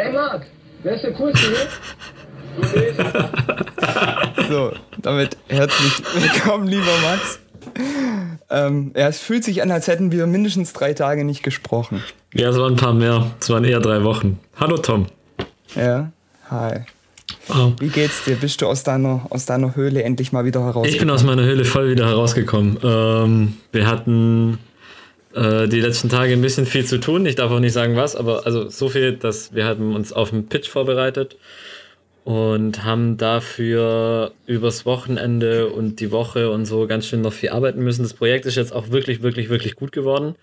Hey Marc, wer ist der Coolste hier? so, damit herzlich willkommen, lieber Max. Ähm, ja, es fühlt sich an, als hätten wir mindestens drei Tage nicht gesprochen. Ja, es waren ein paar mehr. Es waren eher drei Wochen. Hallo Tom. Ja, hi. Oh. Wie geht's dir? Bist du aus deiner, aus deiner Höhle endlich mal wieder herausgekommen? Ich bin aus meiner Höhle voll wieder herausgekommen. Ähm, wir hatten äh, die letzten Tage ein bisschen viel zu tun. Ich darf auch nicht sagen was, aber also so viel, dass wir haben uns auf den Pitch vorbereitet und haben dafür übers Wochenende und die Woche und so ganz schön noch viel arbeiten müssen. Das Projekt ist jetzt auch wirklich, wirklich, wirklich gut geworden.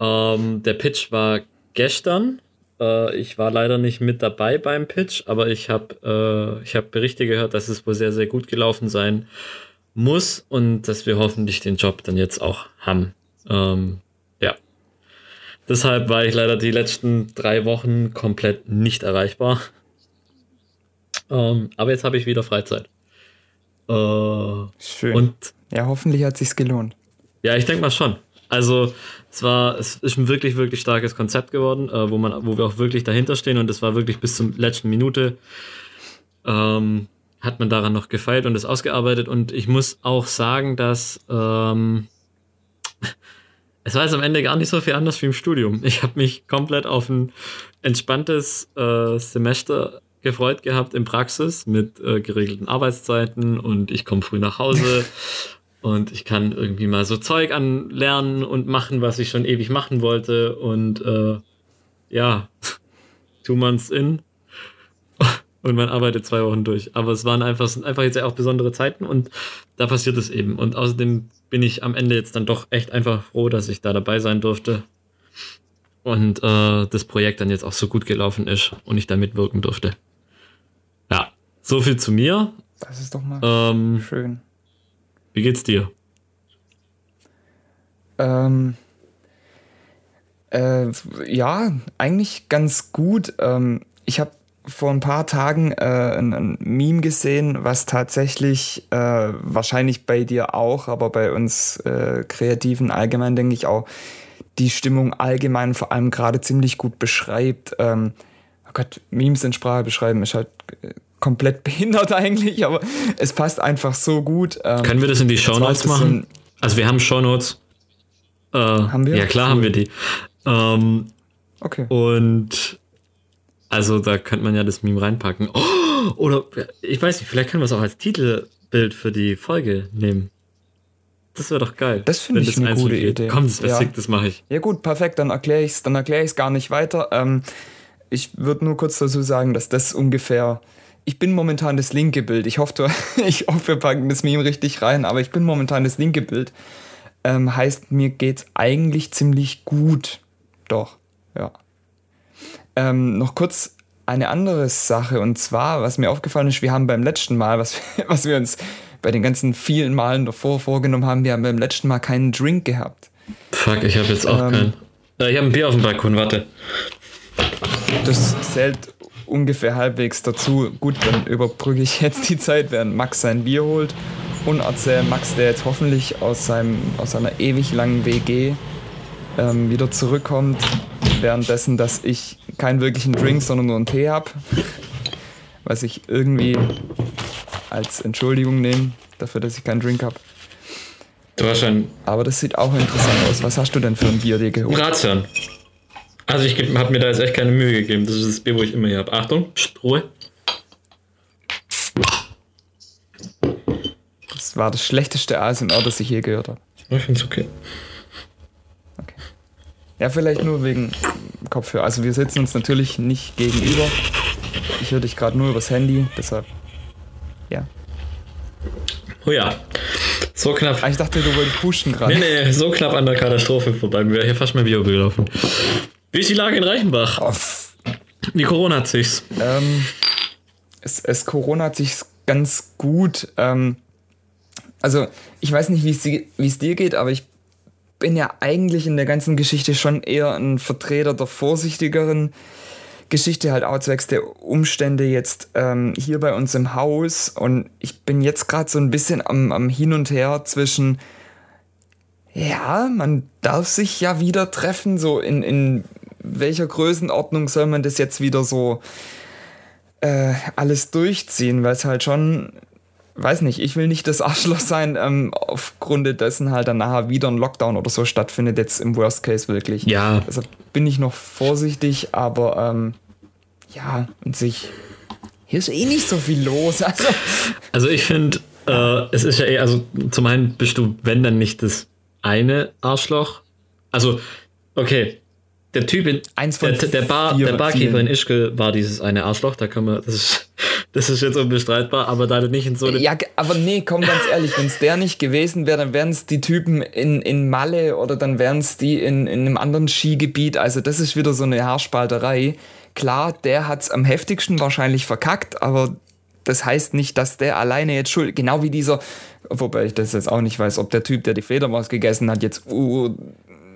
Ähm, der Pitch war gestern. Äh, ich war leider nicht mit dabei beim Pitch, aber ich habe äh, hab Berichte gehört, dass es wohl sehr, sehr gut gelaufen sein muss und dass wir hoffentlich den Job dann jetzt auch haben. Ähm. Deshalb war ich leider die letzten drei Wochen komplett nicht erreichbar. Ähm, aber jetzt habe ich wieder Freizeit. Äh, Schön. Und ja, hoffentlich hat sich's gelohnt. Ja, ich denke mal schon. Also es war, es ist ein wirklich, wirklich starkes Konzept geworden, äh, wo man, wo wir auch wirklich dahinter stehen und es war wirklich bis zur letzten Minute ähm, hat man daran noch gefeilt und es ausgearbeitet und ich muss auch sagen, dass ähm, es war jetzt am Ende gar nicht so viel anders wie im Studium. Ich habe mich komplett auf ein entspanntes äh, Semester gefreut gehabt in Praxis mit äh, geregelten Arbeitszeiten und ich komme früh nach Hause und ich kann irgendwie mal so Zeug anlernen und machen, was ich schon ewig machen wollte und äh, ja, two months in und man arbeitet zwei Wochen durch. Aber es waren einfach, sind einfach jetzt ja auch besondere Zeiten und da passiert es eben. Und außerdem bin ich am Ende jetzt dann doch echt einfach froh, dass ich da dabei sein durfte und äh, das Projekt dann jetzt auch so gut gelaufen ist und ich da mitwirken durfte. Ja, so viel zu mir. Das ist doch mal ähm, schön. Wie geht's dir? Ähm, äh, ja, eigentlich ganz gut. Ähm, ich habe vor ein paar Tagen äh, ein, ein, Meme gesehen, was tatsächlich äh, wahrscheinlich bei dir auch, aber bei uns äh, Kreativen allgemein, denke ich auch, die Stimmung allgemein vor allem gerade ziemlich gut beschreibt. Ähm, oh Gott, Memes in Sprache beschreiben ist halt äh, komplett behindert eigentlich, aber es passt einfach so gut. Ähm, Können wir das in die Shownotes machen? also wir haben Shownotes. Äh, haben wir? Ja, klar cool. haben wir die. Ähm, okay. Und also da könnte man ja das Meme reinpacken. Oh, oder ich weiß nicht, vielleicht können wir es auch als Titelbild für die Folge nehmen. Das wäre doch geil. Das finde ich eine gute geht. Idee. Komm, das wäre ja. sick, das mache ich. Ja gut, perfekt, dann erkläre ich es dann erkläre ich es gar nicht weiter. Ähm, ich würde nur kurz dazu sagen, dass das ungefähr ich bin momentan das linke Bild. Ich hoffe, ich hoffe, wir packen das Meme richtig rein, aber ich bin momentan das linke Bild. Ähm, heißt, mir geht's eigentlich ziemlich gut. Doch. Ähm, noch kurz eine andere Sache und zwar, was mir aufgefallen ist, wir haben beim letzten Mal, was, was wir uns bei den ganzen vielen Malen davor vorgenommen haben, wir haben beim letzten Mal keinen Drink gehabt. Fuck, ich habe jetzt auch ähm, keinen. Äh, ich habe ein Bier auf dem Balkon, warte. Das zählt ungefähr halbwegs dazu. Gut, dann überbrücke ich jetzt die Zeit, während Max sein Bier holt und erzähle Max, der jetzt hoffentlich aus, seinem, aus seiner ewig langen WG ähm, wieder zurückkommt, währenddessen, dass ich keinen wirklichen Drink, sondern nur einen Tee habe, was ich irgendwie als Entschuldigung nehme dafür, dass ich keinen Drink habe. Du hast schon. Aber das sieht auch interessant aus. Was hast du denn für ein Bier dir geholt? Ratsherrn. Also ich habe mir da jetzt echt keine Mühe gegeben. Das ist das Bier, wo ich immer hier habe. Achtung, Psst, Ruhe. Das war das schlechteste ASMR, das ich je gehört habe. Ich finde es. Okay. Ja, vielleicht nur wegen Kopfhörer. Also wir sitzen uns natürlich nicht gegenüber. Ich höre dich gerade nur übers Handy, deshalb. Ja. Oh ja. So knapp. Ah, ich dachte, du wolltest pushen gerade. Nee, nee, so knapp an der Katastrophe vorbei. Mir wäre hier fast mein Video gelaufen. Wie ist die Lage in Reichenbach? Wie Corona hat sich's? Ähm, es, es Corona hat sich's ganz gut. Ähm, also, ich weiß nicht, wie es dir geht, aber ich bin ja eigentlich in der ganzen Geschichte schon eher ein Vertreter der vorsichtigeren Geschichte, halt auch zwecks der Umstände jetzt ähm, hier bei uns im Haus. Und ich bin jetzt gerade so ein bisschen am, am Hin und Her zwischen, ja, man darf sich ja wieder treffen, so in, in welcher Größenordnung soll man das jetzt wieder so äh, alles durchziehen, weil es halt schon, weiß nicht, ich will nicht das Arschloch sein, ähm, aufgrund dessen halt dann nachher wieder ein Lockdown oder so stattfindet, jetzt im Worst Case wirklich. Ja. Also bin ich noch vorsichtig, aber ähm, ja, und sich. Hier ist eh nicht so viel los. Also, Also ich finde, äh, es ist ja eh, also zum einen bist du, wenn dann nicht das eine Arschloch. Also, okay, der Typ in Eins von der, der, Bar, der Barkeeper vielen. in Ischgl war dieses eine Arschloch, da kann man, das ist, das ist jetzt unbestreitbar, aber da nicht in so eine ja, aber nee, komm ganz ehrlich, wenn es der nicht gewesen wäre, dann wären es die Typen in, in Malle oder dann wären es die in, in einem anderen Skigebiet. Also das ist wieder so eine Haarspalterei. Klar, der hat es am heftigsten wahrscheinlich verkackt, aber das heißt nicht, dass der alleine jetzt schuld, genau wie dieser, wobei ich das jetzt auch nicht weiß, ob der Typ, der die Fledermaus gegessen hat, jetzt uh,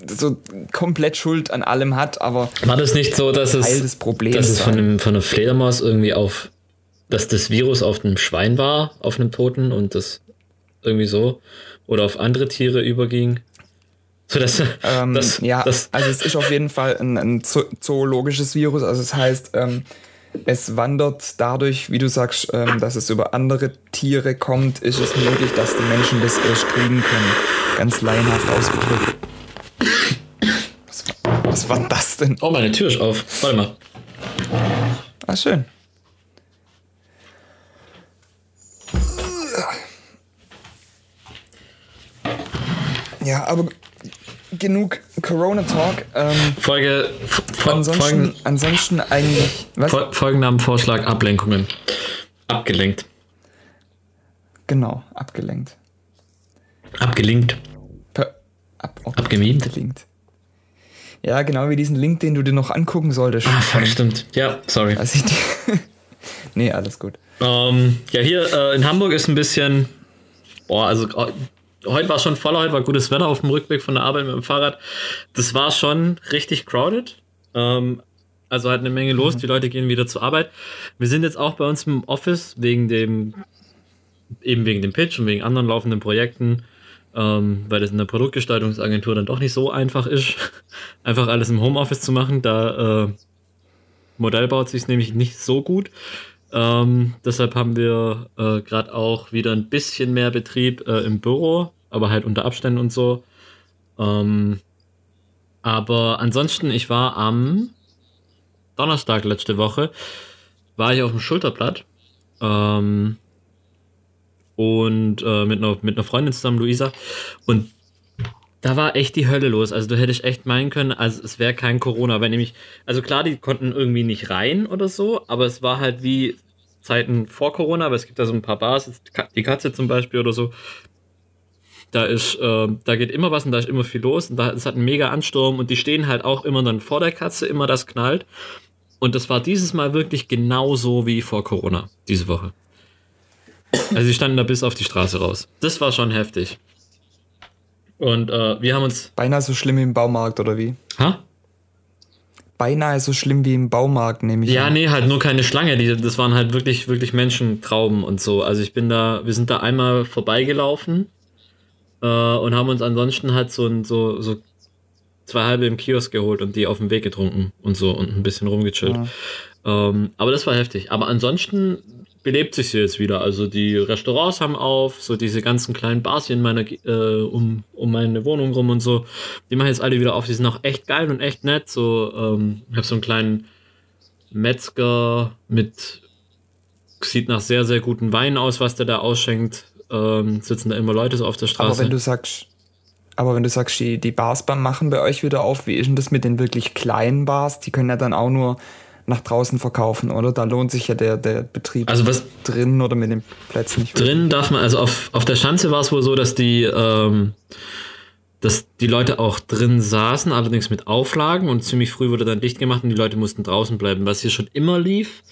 so komplett Schuld an allem hat, aber War das nicht so, dass es, Teil des Problems dass es von, einem, von einer Fledermaus irgendwie auf, dass das Virus auf einem Schwein war, auf einem Toten und das irgendwie so oder auf andere Tiere überging? So, dass, Ähm, das, ja, das, also es ist auf jeden Fall ein, ein zo zoologisches Virus. Also es heißt, ähm, es wandert dadurch, wie du sagst, ähm, dass es über andere Tiere kommt, ist es möglich, dass die Menschen das erst kriegen können. Ganz laienhaft ausgedrückt. Was, war- was war das denn? oh, meine Tür ist auf. Warte mal. Ah, schön. Ja, aber genug Corona-Talk. Ähm, Folge, ansonsten, Folgen, ansonsten eigentlich. Was? Folgennamenvorschlag Ablenkungen. Abgelenkt. Genau, abgelenkt. Abgelinkt. Per, ab, oh, Abgemimt? Abgelinkt. Ja, genau wie diesen Link, den du dir noch angucken solltest. Ah, fuck, stimmt. Ja, sorry. Als ich nee, alles gut. Ähm, ja, hier äh, in Hamburg ist ein bisschen. Boah, also äh, heute war schon voller, heute war gutes Wetter auf dem Rückweg von der Arbeit mit dem Fahrrad. Das war schon richtig crowded. Ähm, also halt eine Menge los, die Leute gehen wieder zur Arbeit. Wir sind jetzt auch bei uns im Office wegen dem, eben wegen dem Pitch und wegen anderen laufenden Projekten, ähm, weil das in der Produktgestaltungsagentur dann doch nicht so einfach ist, einfach alles im Homeoffice zu machen. Da äh, Modell baut sich nämlich nicht so gut. Ähm, deshalb haben wir äh, gerade auch wieder ein bisschen mehr Betrieb äh, im Büro, aber halt unter Abständen und so. Ähm, aber ansonsten, ich war am Donnerstag letzte Woche, war ich auf dem Schulterblatt ähm, und äh, mit, einer, mit einer Freundin zusammen, Luisa, und da war echt die Hölle los. Also du hättest echt meinen können, also es wäre kein Corona, weil nämlich, also klar, die konnten irgendwie nicht rein oder so, aber es war halt wie Zeiten vor Corona, aber es gibt da so ein paar Bars, die Katze zum Beispiel oder so. Da ist, äh, da geht immer was und da ist immer viel los und da es hat einen mega Ansturm und die stehen halt auch immer dann vor der Katze, immer das knallt. Und das war dieses Mal wirklich genauso wie vor Corona, diese Woche. Also die standen da bis auf die Straße raus. Das war schon heftig. Und äh, wir haben uns. Beinahe so schlimm wie im Baumarkt, oder wie? Ha? Beinahe so schlimm wie im Baumarkt, nehme ich Ja, an. nee, halt nur keine Schlange. Die, das waren halt wirklich, wirklich Menschentrauben und so. Also ich bin da, wir sind da einmal vorbeigelaufen äh, und haben uns ansonsten halt so, ein, so, so zwei halbe im Kiosk geholt und die auf dem Weg getrunken und so und ein bisschen rumgechillt. Ähm, aber das war heftig. Aber ansonsten belebt sich hier jetzt wieder. Also die Restaurants haben auf, so diese ganzen kleinen Bars hier in meiner, äh, um, um meine Wohnung rum und so, die machen jetzt alle wieder auf. Die sind auch echt geil und echt nett. So, ähm, ich habe so einen kleinen Metzger mit sieht nach sehr, sehr guten Wein aus, was der da ausschenkt. Ähm, sitzen da immer Leute so auf der Straße. Aber wenn du sagst, aber wenn du sagst, die, die Bars beim machen bei euch wieder auf, wie ist denn das mit den wirklich kleinen Bars? Die können ja dann auch nur nach draußen verkaufen, oder? Da lohnt sich ja der, der Betrieb also was drin oder mit den Plätzen nicht. wirklich. drin darf man, also auf, auf der Schanze war es wohl so, dass die, ähm, dass die Leute auch drin saßen, allerdings mit Auflagen und ziemlich früh wurde dann dicht gemacht und die Leute mussten draußen bleiben. Was hier schon immer lief,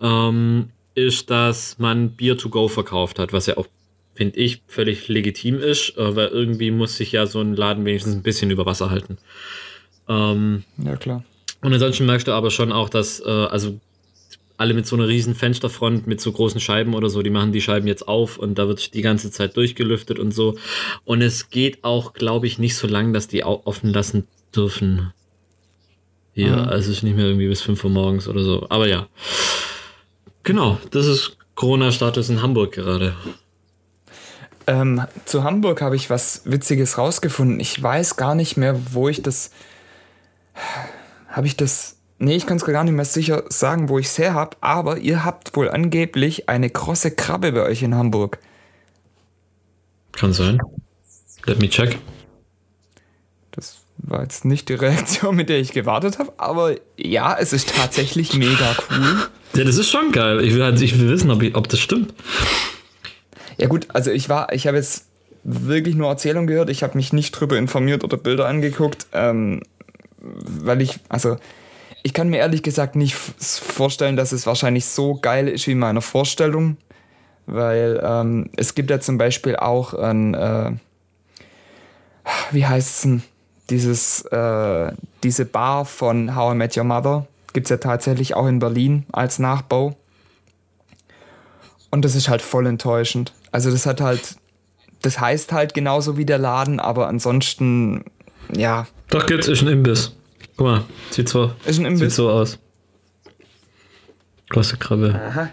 ähm, ist, dass man Bier to go verkauft hat, was ja auch, finde ich, völlig legitim ist, äh, weil irgendwie muss sich ja so ein Laden wenigstens ein bisschen über Wasser halten. Ähm, Ja, klar. und ansonsten merkst du aber schon auch, dass, äh, also alle mit so einer riesen Fensterfront, mit so großen Scheiben oder so, die machen die Scheiben jetzt auf und da wird die ganze Zeit durchgelüftet und so. Und es geht auch, glaube ich, nicht so lang, dass die offen lassen dürfen. hier. Mhm. Also es ist nicht mehr irgendwie bis 5 Uhr morgens oder so. Aber ja. Genau, das ist Corona-Status in Hamburg gerade. Ähm, zu Hamburg habe ich was Witziges rausgefunden. Ich weiß gar nicht mehr, wo ich das. Habe ich das. Nee, ich kann es gar nicht mehr sicher sagen, wo ich es her habe, aber ihr habt wohl angeblich eine krosse Krabbe bei euch in Hamburg. Kann sein. Let me check. Das war jetzt nicht die Reaktion, mit der ich gewartet habe, aber ja, es ist tatsächlich mega cool. Ja, das ist schon geil. Ich will, halt, ich will wissen, ob, ich, ob das stimmt. Ja gut, also ich war, ich habe jetzt wirklich nur Erzählungen gehört, ich habe mich nicht drüber informiert oder Bilder angeguckt, ähm, weil ich, also ich kann mir ehrlich gesagt nicht vorstellen, dass es wahrscheinlich so geil ist wie in meiner Vorstellung, weil ähm, es gibt ja zum Beispiel auch ein, äh, wie heißt es denn, dieses, äh, diese Bar von How I Met Your Mother, gibt es ja tatsächlich auch in Berlin als Nachbau. Und das ist halt voll enttäuschend. Also das hat halt, das heißt halt genauso wie der Laden, aber ansonsten, ja. Doch geht's, ist ein Imbiss. Guck mal, sieht so, ist ein Imbiss. Sieht so aus. Große Krabbe. Aha.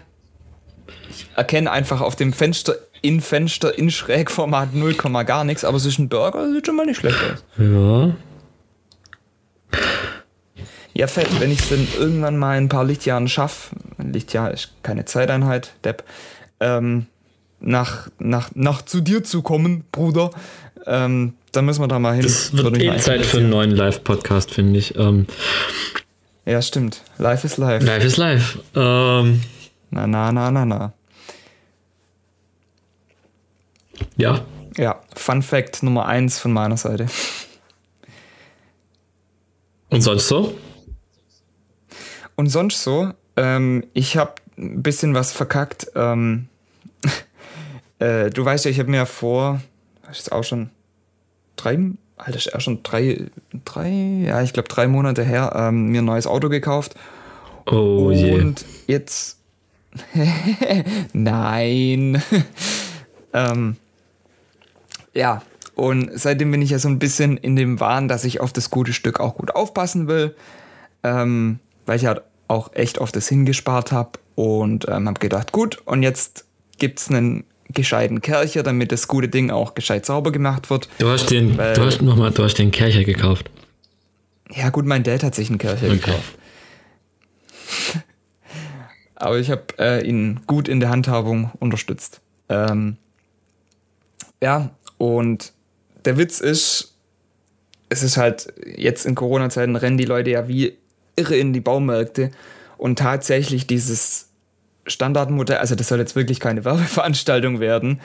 Ich erkenne einfach auf dem Fenster, in Fenster, in Schrägformat 0, gar nichts, aber es ist ein Burger, sieht schon mal nicht schlecht aus. Ja. Ja, fett, wenn ich es dann irgendwann mal in ein paar Lichtjahren schaffe, Lichtjahr ist keine Zeiteinheit, Depp, ähm, nach, nach, nach zu dir zu kommen, Bruder, ähm, dann müssen wir da mal hin. Das wird eh Zeit für einen neuen Live-Podcast, finde ich. Ähm, ja, stimmt. Live ist live. Live ist live. Ähm, na, na, na, na, na. Ja. Ja, Fun Fact Nummer eins von meiner Seite. Und sonst so? Und sonst so, ähm, ich habe ein bisschen was verkackt. Ähm, äh, du weißt ja, ich habe mir vor, ist auch schon drei, Alter, ist auch schon drei, drei, ja, ich glaube drei Monate her, ähm, mir ein neues Auto gekauft. Oh je. Und jetzt, nein. ähm, ja, und seitdem bin ich ja so ein bisschen in dem Wahn, dass ich auf das gute Stück auch gut aufpassen will. Ähm, weil ich halt auch echt auf das hingespart habe und ähm, habe gedacht, gut, und jetzt gibt es einen gescheiten Kercher, damit das gute Ding auch gescheit sauber gemacht wird. Du hast den, weil, du hast noch mal, du hast den Kercher gekauft. Ja gut, mein Dad hat sich einen Kercher okay. gekauft. Aber ich habe äh, ihn gut in der Handhabung unterstützt. Ähm, ja, und der Witz ist, es ist halt, jetzt in Corona-Zeiten rennen die Leute ja wie irre in die Baumärkte und tatsächlich dieses Standardmodell, also das soll jetzt wirklich keine Werbeveranstaltung werden,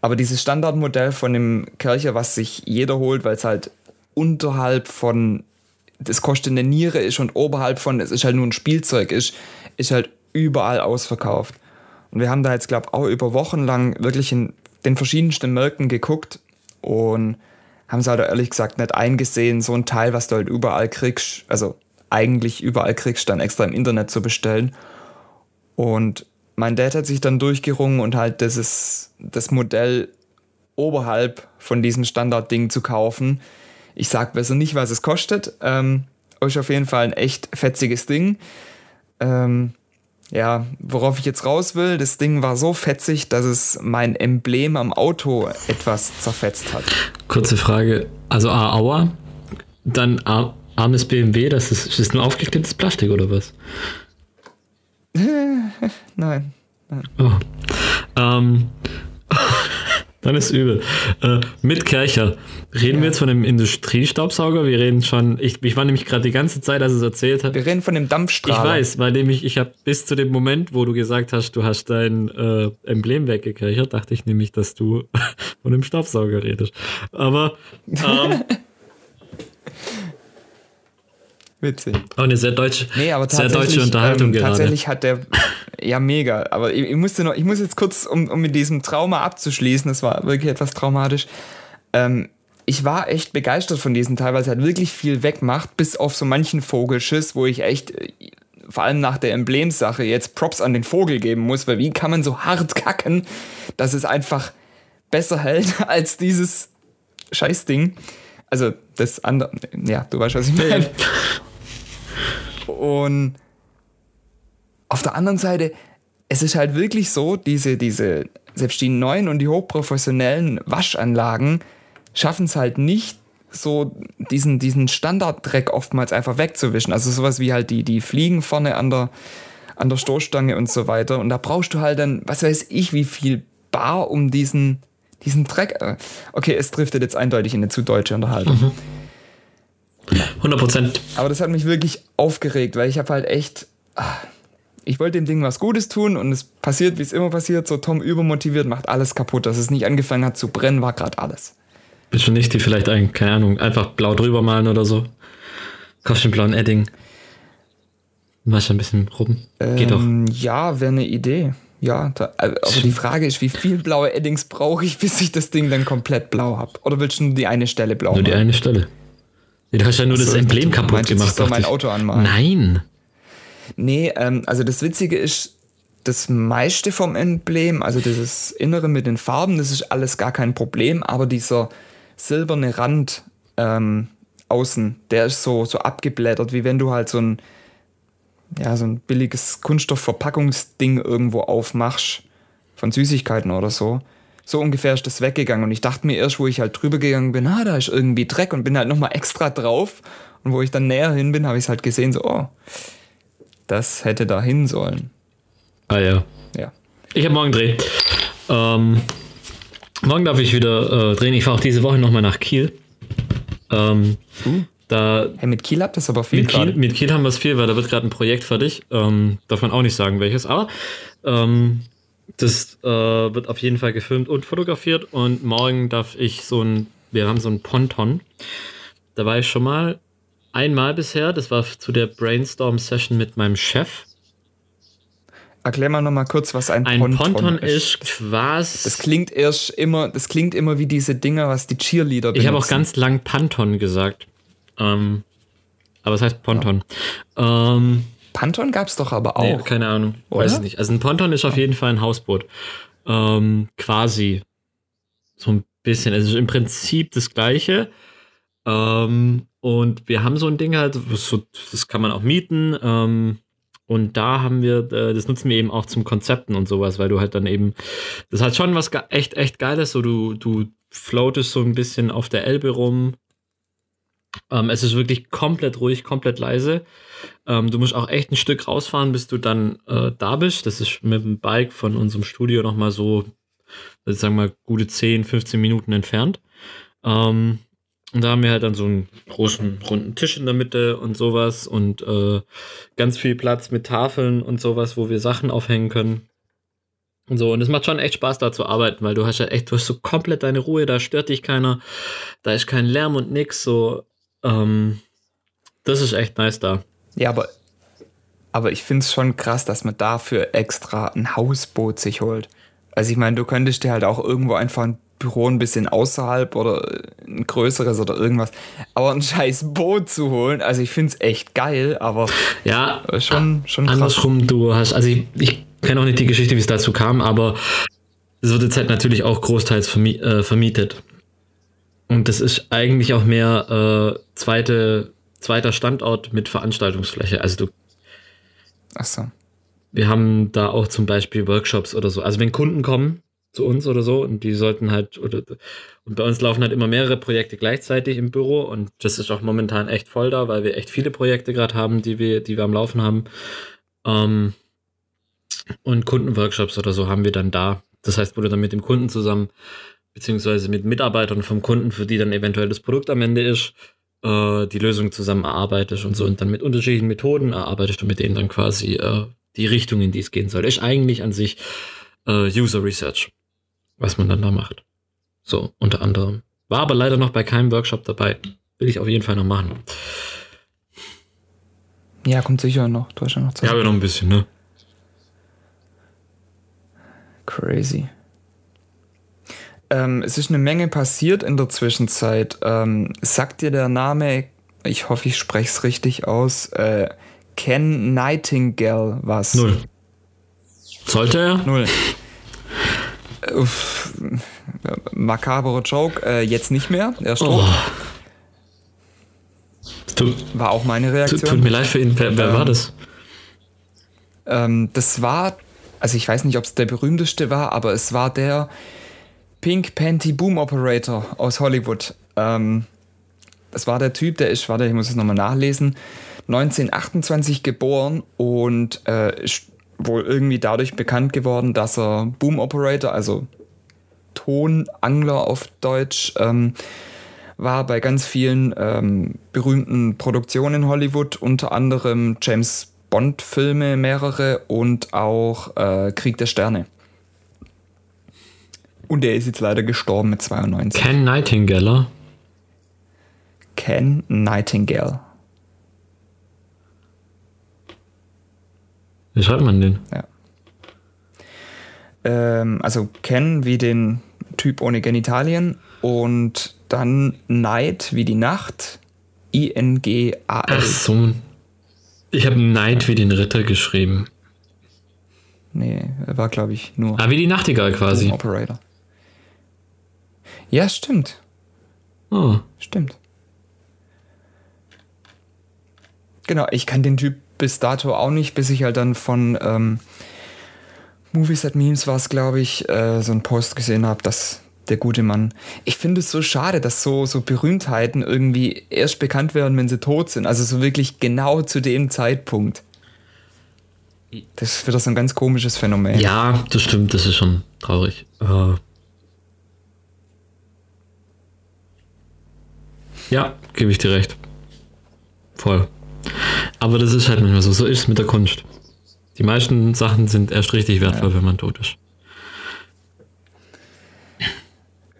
aber dieses Standardmodell von dem Kercher, was sich jeder holt, weil es halt unterhalb von, das kostet eine Niere ist und oberhalb von, es ist halt nur ein Spielzeug ist, ist halt überall ausverkauft. Und wir haben da jetzt, glaube ich, auch über Wochen lang wirklich in den verschiedensten Märkten geguckt und haben es halt ehrlich gesagt nicht eingesehen, so ein Teil, was du halt überall kriegst, also eigentlich überall kriegst, dann extra im Internet zu bestellen. Und mein Dad hat sich dann durchgerungen und halt das das Modell oberhalb von diesem Standardding zu kaufen. Ich sag besser nicht, was es kostet. Ähm, ist auf jeden Fall ein echt fetziges Ding. Ähm, ja, worauf ich jetzt raus will, das Ding war so fetzig, dass es mein Emblem am Auto etwas zerfetzt hat. Kurze Frage, also A, Aua, dann A, armes BMW, das ist, ist nur aufgeklebtes Plastik oder was? nein. nein. Oh. Ähm, dann ist übel. Äh, mit Kercher. Reden ja. wir jetzt von dem Industriestaubsauger? Wir reden schon. Ich, ich war nämlich gerade die ganze Zeit, als es erzählt hat. Wir reden von dem Dampfstrahler. Ich weiß, weil nämlich ich habe bis zu dem Moment, wo du gesagt hast, du hast dein äh, Emblem weggekerchert, dachte ich nämlich, dass du von dem Staubsauger redest. Aber ähm, Witzig. Oh, eine sehr, deutsch, nee, aber sehr deutsche Unterhaltung ähm, gerade. Tatsächlich hat der, ja mega, aber ich, ich, musste noch, ich muss jetzt kurz, um, um mit diesem Trauma abzuschließen, das war wirklich etwas traumatisch, ähm, ich war echt begeistert von diesem Teil, weil es halt wirklich viel wegmacht, bis auf so manchen Vogelschiss, wo ich echt, äh, vor allem nach der Emblemsache, jetzt Props an den Vogel geben muss, weil wie kann man so hart kacken, dass es einfach besser hält als dieses Scheißding. Also das andere, ja, du weißt, was ich meine. Und auf der anderen Seite, es ist halt wirklich so, diese, diese, selbst die neuen und die hochprofessionellen Waschanlagen schaffen es halt nicht, so diesen, diesen Standarddreck oftmals einfach wegzuwischen. Also sowas wie halt die, die Fliegen vorne an der, an der Stoßstange und so weiter. Und da brauchst du halt dann, was weiß ich, wie viel Bar um diesen, diesen Dreck. äh, Okay, es driftet jetzt eindeutig in eine zu deutsche Unterhaltung. 100 Prozent. Aber das hat mich wirklich aufgeregt, weil ich habe halt echt. ah, Ich wollte dem Ding was Gutes tun und es passiert, wie es immer passiert. So Tom übermotiviert, macht alles kaputt. Dass es nicht angefangen hat zu brennen, war gerade alles. Bist du nicht die vielleicht, ein, keine Ahnung, einfach blau drüber malen oder so? Kaufst du den blauen Edding. Machst ein bisschen rum. Geht doch. Ähm, Ja, wäre eine Idee. Ja, da, äh, aber die Frage ist, wie viel blaue Eddings brauche ich, bis ich das Ding dann komplett blau habe? Oder willst du nur die eine Stelle blau Nur die machen? eine Stelle. Du hast ja nur das so, ich Emblem kaputt gemacht. ich soll mein. Auto anmalen. Nein. Nee, ähm, also das Witzige ist, das meiste vom Emblem, also dieses Innere mit den Farben, das ist alles gar kein Problem, aber dieser silberne Rand ähm, außen, der ist so, so abgeblättert, wie wenn du halt so ein, ja, so ein billiges Kunststoffverpackungsding irgendwo aufmachst, von Süßigkeiten oder so. So ungefähr ist das weggegangen und ich dachte mir erst, wo ich halt drüber gegangen bin, ah, da ist irgendwie Dreck und bin halt nochmal extra drauf und wo ich dann näher hin bin, habe ich es halt gesehen, so, oh, das hätte da hin sollen. Ah ja. Ja. Ich habe morgen Dreh. Ähm, morgen darf ich wieder äh, drehen. Ich fahre auch diese Woche nochmal nach Kiel. Ähm, Da Hey, mit Kiel habt das aber viel mit Kiel, mit Kiel haben wir es viel, weil da wird gerade ein Projekt fertig. Ähm, darf man auch nicht sagen, welches. Aber ähm, das äh, wird auf jeden Fall gefilmt und fotografiert. Und morgen darf ich so ein, wir haben so ein Ponton. Da war ich schon mal einmal bisher. Das war zu der Brainstorm-Session mit meinem Chef. Erklär mal nochmal kurz, was ein, Ein Ponton, Ponton, ist. ist quasi. Das klingt erst immer, das klingt immer wie diese Dinger, was die Cheerleader Ich habe auch benutzen. ganz lang Panton gesagt. Ähm, aber es heißt Ponton. Ähm, Panton gab's doch aber nee, auch. keine Ahnung. Oder? Weiß ich nicht. Also ein Ponton ist auf jeden Fall ein Hausboot. Ähm, quasi. So ein bisschen. Es ist im Prinzip das gleiche. Ähm, und wir haben so ein Ding halt, das kann man auch mieten. Ähm, und da haben wir, äh, das nutzen wir eben auch zum Konzepten und sowas, weil du halt dann eben, das hat schon was echt, echt Geiles. So, du, du floatest so ein bisschen auf der Elbe rum. Ähm, es ist wirklich komplett ruhig, komplett leise. Ähm, du musst auch echt ein Stück rausfahren, bis du dann äh, da bist. Das ist mit dem Bike von unserem Studio nochmal so, sagen wir mal, gute 10, 15 Minuten entfernt. Ähm, und da haben wir halt dann so einen großen runden Tisch in der Mitte und sowas und äh, ganz viel Platz mit Tafeln und sowas, wo wir Sachen aufhängen können. Und so, und es macht schon echt Spaß, da zu arbeiten, weil du hast ja echt, du hast so komplett deine Ruhe, da stört dich keiner, da ist kein Lärm und nix, so, ähm, das ist echt nice da. Ja, aber, aber ich finde es schon krass, dass man dafür extra ein Hausboot sich holt. Also ich meine, du könntest dir halt auch irgendwo einfach ein Büro ein bisschen außerhalb oder ein größeres oder irgendwas. Aber ein scheiß Boot zu holen, also ich finde es echt geil, aber Ja, äh, schon, schon krass. andersrum, du hast, also ich, ich kenne auch nicht die Geschichte, wie es dazu kam, aber es wird jetzt halt natürlich auch großteils äh, vermietet. Und das ist eigentlich auch mehr äh, zweite, zweiter Standort mit Veranstaltungsfläche. Also du, Achso. wir haben da auch zum Beispiel Workshops oder so. Also wenn Kunden kommen zu uns oder so und die sollten halt, oder, und bei uns laufen halt immer mehrere Projekte gleichzeitig im Büro und das ist auch momentan echt voll da, weil wir echt viele Projekte gerade haben, die wir, die wir am Laufen haben. Ähm, und Kundenworkshops oder so haben wir dann da. Das heißt, wo du dann mit dem Kunden zusammen, beziehungsweise mit Mitarbeitern vom Kunden, für die dann eventuell das Produkt am Ende ist, äh, die Lösung zusammen erarbeitest und so und dann mit unterschiedlichen Methoden erarbeitest du mit denen dann quasi äh, die Richtung, in die es gehen soll. Ist eigentlich an sich äh, User Research, was man dann da macht. So, unter anderem. War aber leider noch bei keinem Workshop dabei. Will ich auf jeden Fall noch machen. Ja, kommt sicher noch. Du hast ja noch Zeit. Ja, aber noch ein bisschen, ne? Crazy. Ähm, es ist eine Menge passiert in der Zwischenzeit. Ähm, sagt dir der Name, ich hoffe, ich spreche es richtig aus, äh, Ken Nightingale was? Null. Sollte er? Null. Uff, makaberer Joke, äh, jetzt nicht mehr. Er ist tot. Oh. war auch meine Reaktion. Tut, tut mir leid für ihn. Wer, wer ähm, war das? Ähm, das war, also ich weiß nicht, ob es der berühmteste war, aber es war der Pink Panty Boom Operator aus Hollywood. Ähm, das war der Typ, der ist, warte, ich muss es nochmal nachlesen, 1928 geboren und äh, ist wohl irgendwie dadurch bekannt geworden, dass er Boom Operator, also Tonangler auf Deutsch, ähm, war bei ganz vielen ähm, berühmten Produktionen in Hollywood, unter anderem James Bond-Filme, mehrere und auch äh, Krieg der Sterne. Und er ist jetzt leider gestorben mit 92. Ken Nightingale. Ken Nightingale. Wie schreibt man den? Ja. Ähm, also Ken wie den Typ ohne Genitalien und dann Night wie die Nacht. I-N-G-A-L. Ach so. Ich habe Night wie den Ritter geschrieben. Nee, er war, glaube ich, nur. Ah, wie die Nachtigall quasi. Operator. Ja, stimmt. Oh. Stimmt. Genau, ich kann den Typ bis dato auch nicht, bis ich halt dann von ähm, Movies at Memes war es, glaube ich, äh, so einen Post gesehen habe, dass der gute Mann. Ich finde es so schade, dass so, so Berühmtheiten irgendwie erst bekannt werden, wenn sie tot sind. Also so wirklich genau zu dem Zeitpunkt. Das wird das ein ganz komisches Phänomen. Ja, das stimmt, das ist schon traurig. Uh. Ja, gebe ich dir recht. Voll. Aber das ist halt manchmal so. So ist es mit der Kunst. Die meisten Sachen sind erst richtig wertvoll, ja. wenn man tot ist.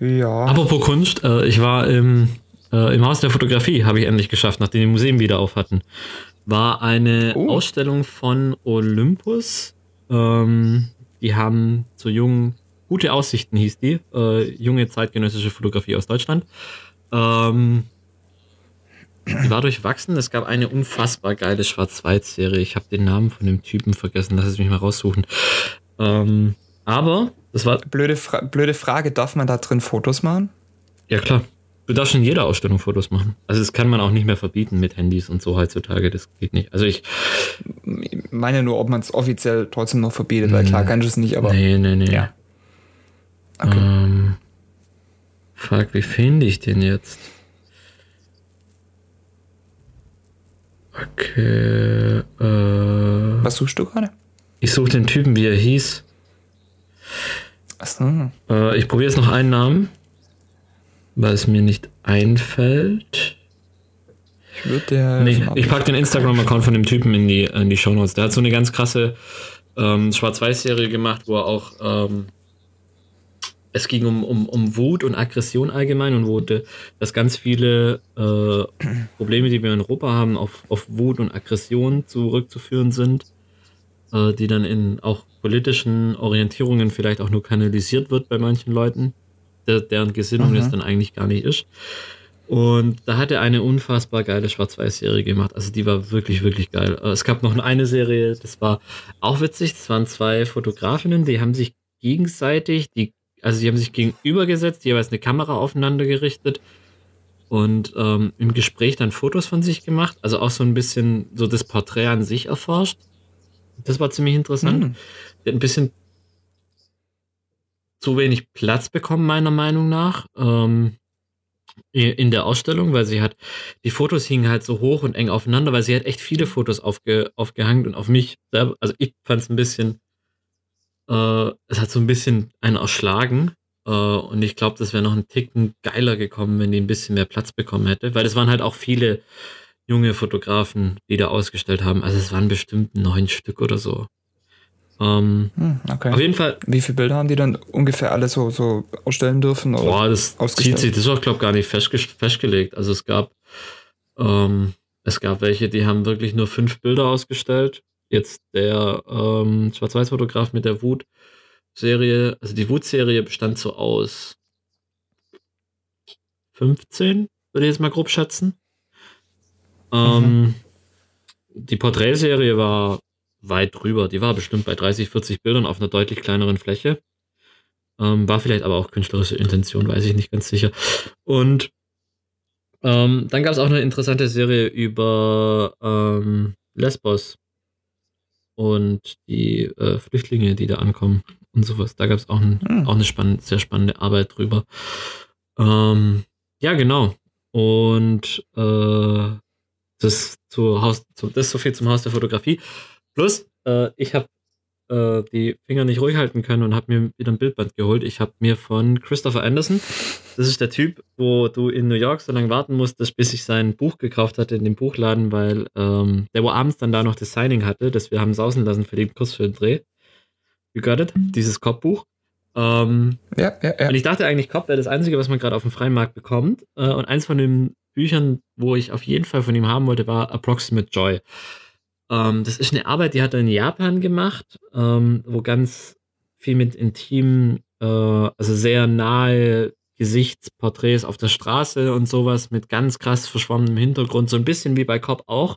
Ja. Apropos Kunst, äh, ich war im, äh, im Haus der Fotografie, habe ich endlich geschafft, nachdem die Museen wieder auf hatten. War eine oh. Ausstellung von Olympus. Ähm, die haben zu jungen, gute Aussichten hieß die, äh, junge zeitgenössische Fotografie aus Deutschland. Ähm, die war durchwachsen. Es gab eine unfassbar geile Schwarz-Weiß-Serie. Ich habe den Namen von dem Typen vergessen. Lass es mich mal raussuchen. Ähm, aber das war. Blöde, Fra blöde Frage: Darf man da drin Fotos machen? Ja, klar. Du darfst in jeder Ausstellung Fotos machen. Also das kann man auch nicht mehr verbieten mit Handys und so heutzutage. Das geht nicht. Also ich meine nur, ob man es offiziell trotzdem noch verbietet, weil klar kannst du es nicht, aber. Nee, nee, nee. Ja. Okay. Ähm, fuck, wie finde ich den jetzt? Okay. Äh, Was suchst du gerade? Ich suche den Typen, wie er hieß. Achso. Äh, ich probiere jetzt noch einen Namen, weil es mir nicht einfällt. Ich würde der. Nee, ich packe den Instagram-Account von dem Typen in die, in die Show Notes. Der hat so eine ganz krasse ähm, Schwarz-Weiß-Serie gemacht, wo er auch ähm, es ging um, um, um Wut und Aggression allgemein und wurde, dass ganz viele äh, Probleme, die wir in Europa haben, auf, auf Wut und Aggression zurückzuführen sind, äh, die dann in auch politischen Orientierungen vielleicht auch nur kanalisiert wird bei manchen Leuten, der, deren Gesinnung es dann eigentlich gar nicht ist. Und da hat er eine unfassbar geile Schwarz-Weiß-Serie gemacht. Also die war wirklich, wirklich geil. Äh, es gab noch eine Serie, das war auch witzig. Das waren zwei Fotografinnen, die haben sich gegenseitig die also die haben sich gegenübergesetzt, jeweils eine Kamera aufeinander gerichtet und ähm, im Gespräch dann Fotos von sich gemacht, also auch so ein bisschen so das Porträt an sich erforscht. Das war ziemlich interessant. Mhm. Der hat ein bisschen zu wenig Platz bekommen, meiner Meinung nach, ähm, in der Ausstellung, weil sie hat, die Fotos hingen halt so hoch und eng aufeinander, weil sie hat echt viele Fotos aufge, aufgehangen und auf mich selber, also ich fand es ein bisschen äh, es hat so ein bisschen einen erschlagen. Äh, und ich glaube, das wäre noch ein Ticken geiler gekommen, wenn die ein bisschen mehr Platz bekommen hätte. Weil es waren halt auch viele junge Fotografen, die da ausgestellt haben. Also es waren bestimmt neun Stück oder so. Ähm, hm, okay. Auf jeden Fall. Wie viele Bilder haben die dann ungefähr alle so, so ausstellen dürfen? Oder boah, das zieht sich, das ist auch, glaube ich, gar nicht festge festgelegt. Also es gab, ähm, es gab welche, die haben wirklich nur fünf Bilder ausgestellt jetzt der ähm, Schwarz-Weiß-Fotograf mit der Wut-Serie, also die Wut-Serie bestand so aus 15, würde ich jetzt mal grob schätzen. Ähm, mhm. Die Porträtserie war weit drüber. Die war bestimmt bei 30, 40 Bildern auf einer deutlich kleineren Fläche. Ähm, war vielleicht aber auch künstlerische Intention, weiß ich nicht ganz sicher. Und Ähm, dann gab es auch eine interessante Serie über ähm, Lesbos und die äh, Flüchtlinge, die da ankommen und sowas. Da gab es auch, ein, Hm. auch eine spann sehr spannende Arbeit drüber. Ähm, ja, genau. Und äh, das, zu Haus, zu, das ist so viel zum Haus der Fotografie. Plus, äh, ich habe äh, die Finger nicht ruhig halten können und habe mir wieder ein Bildband geholt. Ich habe mir von Christopher Anderson, das ist der Typ, wo du in New York so lange warten musstest, bis ich sein Buch gekauft hatte in dem Buchladen, weil ähm, der wo abends dann da noch das Signing hatte, das wir haben sausen lassen für den Kurs für den Dreh. You got it? Dieses Kopfbuch. Ähm, Ja, ja, ja. und ich dachte eigentlich, Cop wäre das Einzige, was man gerade auf dem freien Markt bekommt. Äh, und eins von den Büchern, wo ich auf jeden Fall von ihm haben wollte, war Approximate Joy. Ähm, das ist eine Arbeit, die hat er in Japan gemacht, ähm, wo ganz viel mit intimen, äh, also sehr nahe Gesichtsporträts auf der Straße und sowas mit ganz krass verschwommenem Hintergrund, so ein bisschen wie bei Cop auch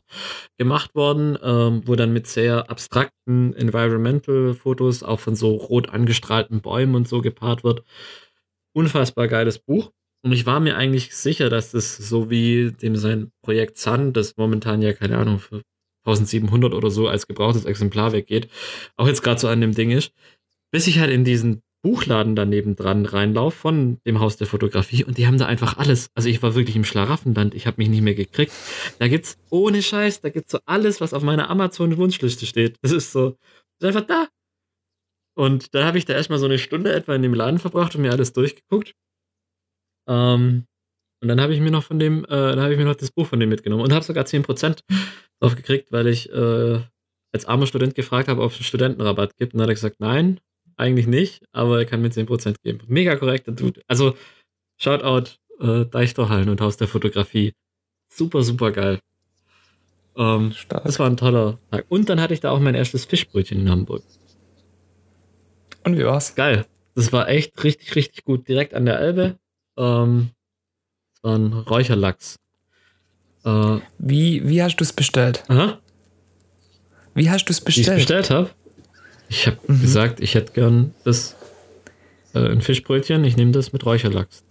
gemacht worden, ähm, wo dann mit sehr abstrakten Environmental-Fotos auch von so rot angestrahlten Bäumen und so gepaart wird. Unfassbar geiles Buch. Und ich war mir eigentlich sicher, dass das so wie dem sein Projekt Sun, das momentan ja, keine Ahnung, für 1700 oder so als gebrauchtes Exemplar weggeht, auch jetzt gerade so an dem Ding ist, bis ich halt in diesen Buchladen daneben dran reinlauf von dem Haus der Fotografie und die haben da einfach alles. Also ich war wirklich im Schlaraffenland, ich habe mich nicht mehr gekriegt. Da gibt's ohne Scheiß, da gibt's so alles, was auf meiner Amazon-Wunschliste steht. Das ist so, ist einfach da. Und dann habe ich da erstmal so eine Stunde etwa in dem Laden verbracht und mir alles durchgeguckt. Ähm, und dann habe ich mir noch von dem, äh, dann habe ich mir noch das Buch von dem mitgenommen und habe sogar 10% drauf gekriegt, weil ich äh, als armer Student gefragt habe, ob es einen Studentenrabatt gibt. Und dann hat er gesagt, nein, eigentlich nicht, aber er kann mir 10% geben. Mega korrekter Dude. Also, Shoutout äh, Deichtorhallen und Haus der Fotografie. Super, super geil. Ähm, Stark. das war ein toller Tag. Und dann hatte ich da auch mein erstes Fischbrötchen in Hamburg. Und wie war's? Geil. Das war echt richtig, richtig gut. Direkt an der Elbe. Ähm, ein Räucherlachs. Äh, Wie, wie hast du es bestellt? aha, Wie hast du es wie ich es bestellt? bestellt habe. Ich habe gesagt, ich hätte gern das äh, ein Fischbrötchen. Ich nehme das mit Räucherlachs.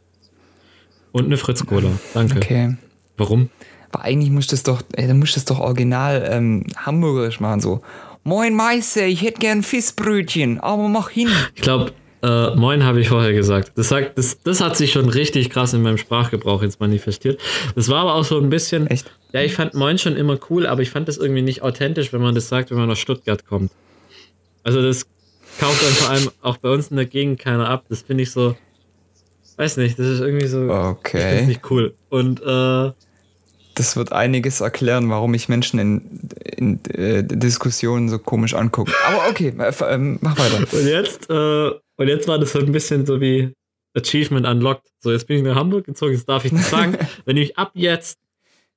Und eine Fritz-Cola. Danke. Okay. Warum? Aber eigentlich musst du es doch, ey, du musst es doch original ähm, hamburgerisch machen, so. Moin Meister, ich hätte gern Fischbrötchen, aber mach hin. Ich glaube, äh, Moin habe ich vorher gesagt. Das, sagt, das, das hat sich schon richtig krass in meinem Sprachgebrauch jetzt manifestiert. Das war aber auch so ein bisschen. Echt? Ja, ich fand Moin schon immer cool, aber ich fand das irgendwie nicht authentisch, wenn man das sagt, wenn man aus Stuttgart kommt. Also das kauft dann vor allem auch bei uns in der Gegend keiner ab. Das finde ich so. Weiß nicht, das ist irgendwie so. Ich finde Okay. nicht cool. Und äh, Das wird einiges erklären, warum ich Menschen in, in äh, Diskussionen so komisch angucke. Aber okay, äh, ähm, mach weiter. Und jetzt, äh, und jetzt war das so ein bisschen so wie Achievement unlocked. So, jetzt bin ich nach Hamburg gezogen, jetzt darf ich das sagen. wenn ich ab jetzt,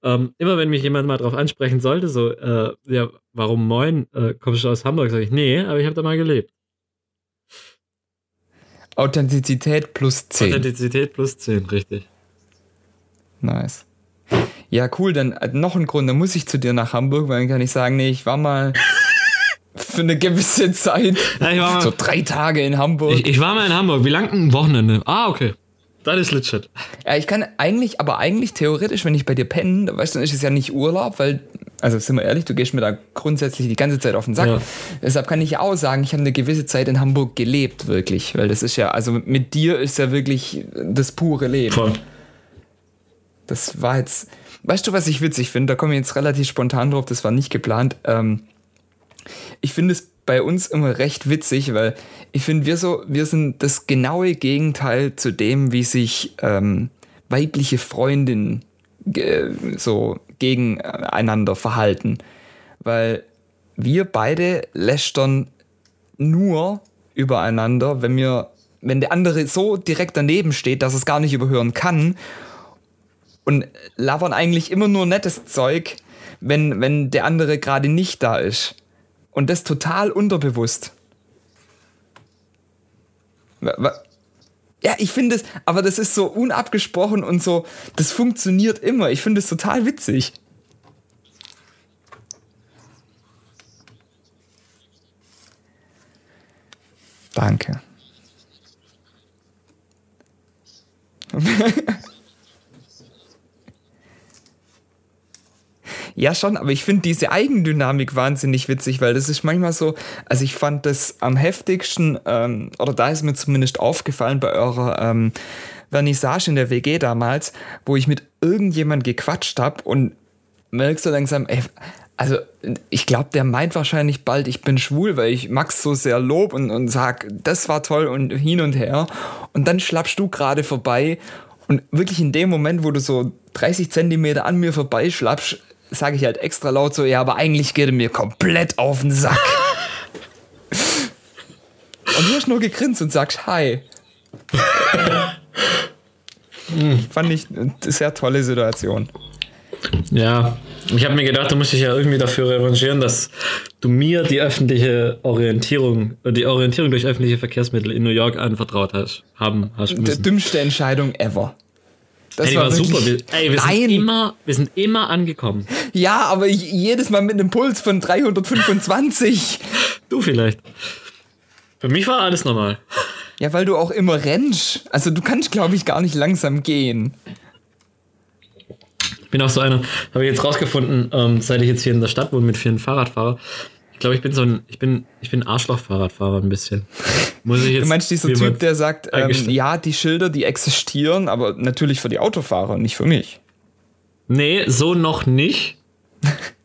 ähm, immer wenn mich jemand mal drauf ansprechen sollte, so, äh, ja, warum moin, äh, kommst du aus Hamburg? Sag ich, nee, aber ich habe da mal gelebt. Authentizität plus 10. Authentizität plus 10, richtig. Nice. Ja, cool, dann äh, noch ein Grund, dann muss ich zu dir nach Hamburg, weil dann kann ich sagen, nee, ich war mal für eine gewisse Zeit, Ja, ich, war mal, so drei Tage in Hamburg. ich, ich war mal in Hamburg. Wie lang ein Wochenende? Ah, okay. Das ist legit. Ja, ich kann eigentlich, aber eigentlich theoretisch, wenn ich bei dir penne, weißt du, dann ist es ja nicht Urlaub, weil, also sind wir ehrlich, du gehst mir da grundsätzlich die ganze Zeit auf den Sack. Ja. Deshalb kann ich ja auch sagen, ich habe eine gewisse Zeit in Hamburg gelebt, wirklich. Weil das ist ja, also mit dir ist ja wirklich das pure Leben. Voll. Das war jetzt, weißt du, was ich witzig finde? Da komme ich jetzt relativ spontan drauf, das war nicht geplant. Ähm, ich finde es bei uns immer recht witzig, weil ich finde, wir so, wir sind das genaue Gegenteil zu dem, wie sich ähm, weibliche Freundinnen ge so gegeneinander verhalten. Weil wir beide lästern nur übereinander, wenn wir, wenn der andere so direkt daneben steht, dass es gar nicht überhören kann und labern eigentlich immer nur nettes Zeug, wenn, wenn der andere gerade nicht da ist. Und das total unterbewusst. Ja, ich finde es, aber das ist so unabgesprochen und so, das funktioniert immer. Ich finde es total witzig. Danke. Ja, schon, aber ich finde diese Eigendynamik wahnsinnig witzig, weil das ist manchmal so, also ich fand das am heftigsten, ähm, oder da ist mir zumindest aufgefallen bei eurer ähm, Vernissage in der WG damals, wo ich mit irgendjemand gequatscht habe und merkst du langsam, ey, also ich glaube, der meint wahrscheinlich bald, ich bin schwul, weil ich Max so sehr lob und, und sag, das war toll und hin und her. Und dann schlappst du gerade vorbei und wirklich in dem Moment, wo du so 30 Zentimeter an mir vorbeischlappst, sage ich halt extra laut so, ja, aber eigentlich geht er mir komplett auf den Sack. und du hast nur gegrinst und sagst Hi. Fand ich eine sehr tolle Situation. Ja, ich habe mir gedacht, du musst dich ja irgendwie dafür revanchieren, dass du mir die öffentliche Orientierung, die Orientierung durch öffentliche Verkehrsmittel in New York anvertraut hast, haben hast Die dümmste Entscheidung ever. Das ey, war, war super. Wir, ey, wir Nein. sind, immer, wir sind immer angekommen. Ja, aber jedes Mal mit einem Puls von 325. du vielleicht. Für mich war alles normal. Ja, weil du auch immer rennst. Also du kannst, glaube ich, gar nicht langsam gehen. Ich bin auch so einer, habe ich jetzt rausgefunden, ähm, seit ich jetzt hier in der Stadt wohne mit vielen Fahrradfahrern. Ich glaube, ich bin so ein, ich bin, ich bin Arschloch-Fahrradfahrer ein bisschen. Muss ich jetzt du meinst dieser Typ, der sagt, ähm, ja, die Schilder, die existieren, aber natürlich für die Autofahrer, nicht für mich. Nee, so noch nicht.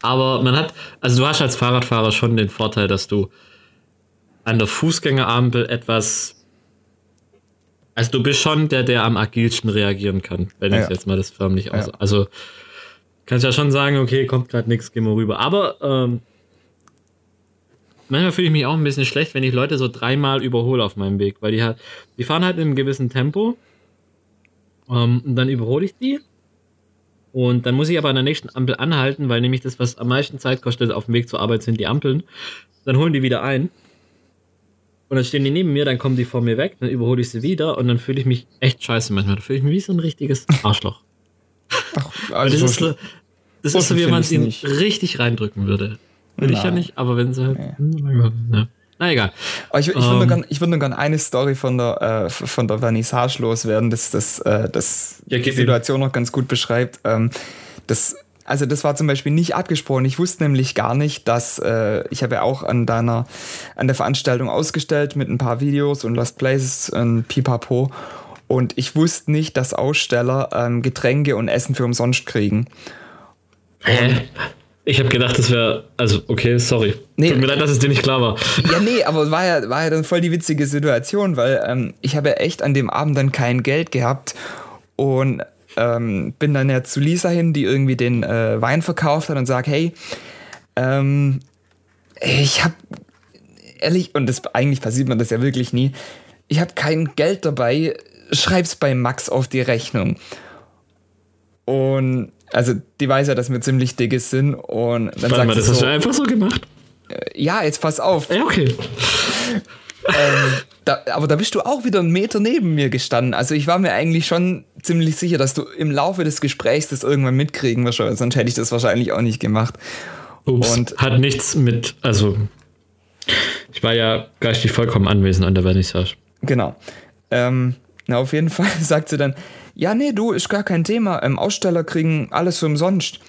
aber man hat, also du hast als Fahrradfahrer schon den Vorteil, dass du an der Fußgängerampel etwas also du bist schon der, der am agilsten reagieren kann, wenn ja. ich jetzt mal das förmlich aus. Ja. Also kannst ja schon sagen, okay, kommt gerade nichts, gehen wir rüber. Aber ähm, manchmal fühle ich mich auch ein bisschen schlecht, wenn ich Leute so dreimal überhole auf meinem Weg, weil die halt, die fahren halt in einem gewissen Tempo ähm, und dann überhole ich die und dann muss ich aber an der nächsten Ampel anhalten, weil nämlich das, was am meisten Zeit kostet auf dem Weg zur Arbeit, sind die Ampeln. Dann holen die wieder ein und dann stehen die neben mir, dann kommen die vor mir weg, dann überhole ich sie wieder und dann fühle ich mich echt scheiße manchmal. Da fühle ich mich wie so ein richtiges Arschloch. Ach, also das ist so, das ist so wie wenn man es ihnen richtig reindrücken würde. Will ich ja nicht, aber wenn sie halt. Nee. Ja. Na egal. Aber ich, ich, um, würde, nur ähm. würde nur gerne eine Story von der, äh, von der Vernissage loswerden, das, das, äh, das ja, die Situation noch ganz gut beschreibt. Ähm, das also das war zum Beispiel nicht abgesprochen. Ich wusste nämlich gar nicht, dass äh, ich habe ja auch an deiner, an der Veranstaltung ausgestellt mit ein paar Videos und Lost Places und Pipapo. Und ich wusste nicht, dass Aussteller ähm, Getränke und Essen für umsonst kriegen. Hä? Ich habe gedacht, das wäre, also okay, sorry. Nee, Tut mir leid, dass es dir nicht klar war. Ja, nee, aber war ja, war ja dann voll die witzige Situation, weil ähm, ich habe ja echt an dem Abend dann kein Geld gehabt und ähm, bin dann ja zu Lisa hin, die irgendwie den äh, Wein verkauft hat und sag, hey, ähm, ich habe ehrlich, und das eigentlich passiert mir das ja wirklich nie, ich habe kein Geld dabei, schreib's bei Max auf die Rechnung. Und also die weiß ja, dass wir ziemlich dicke sind und dann Warte sagt mal, das so, hast du einfach so gemacht? Äh, ja, jetzt pass auf. Ja, okay. ähm, da, aber da bist du auch wieder einen Meter neben mir gestanden. Also ich war mir eigentlich schon ziemlich sicher, dass du im Laufe des Gesprächs das irgendwann mitkriegen wirst, sonst hätte ich das wahrscheinlich auch nicht gemacht. Ups, und hat nichts mit, also ich war ja geistig vollkommen anwesend an der Vernissage. Genau. Ähm, na, auf jeden Fall sagt sie dann, ja, nee, du, ist gar kein Thema. Ähm, Aussteller kriegen alles für umsonst.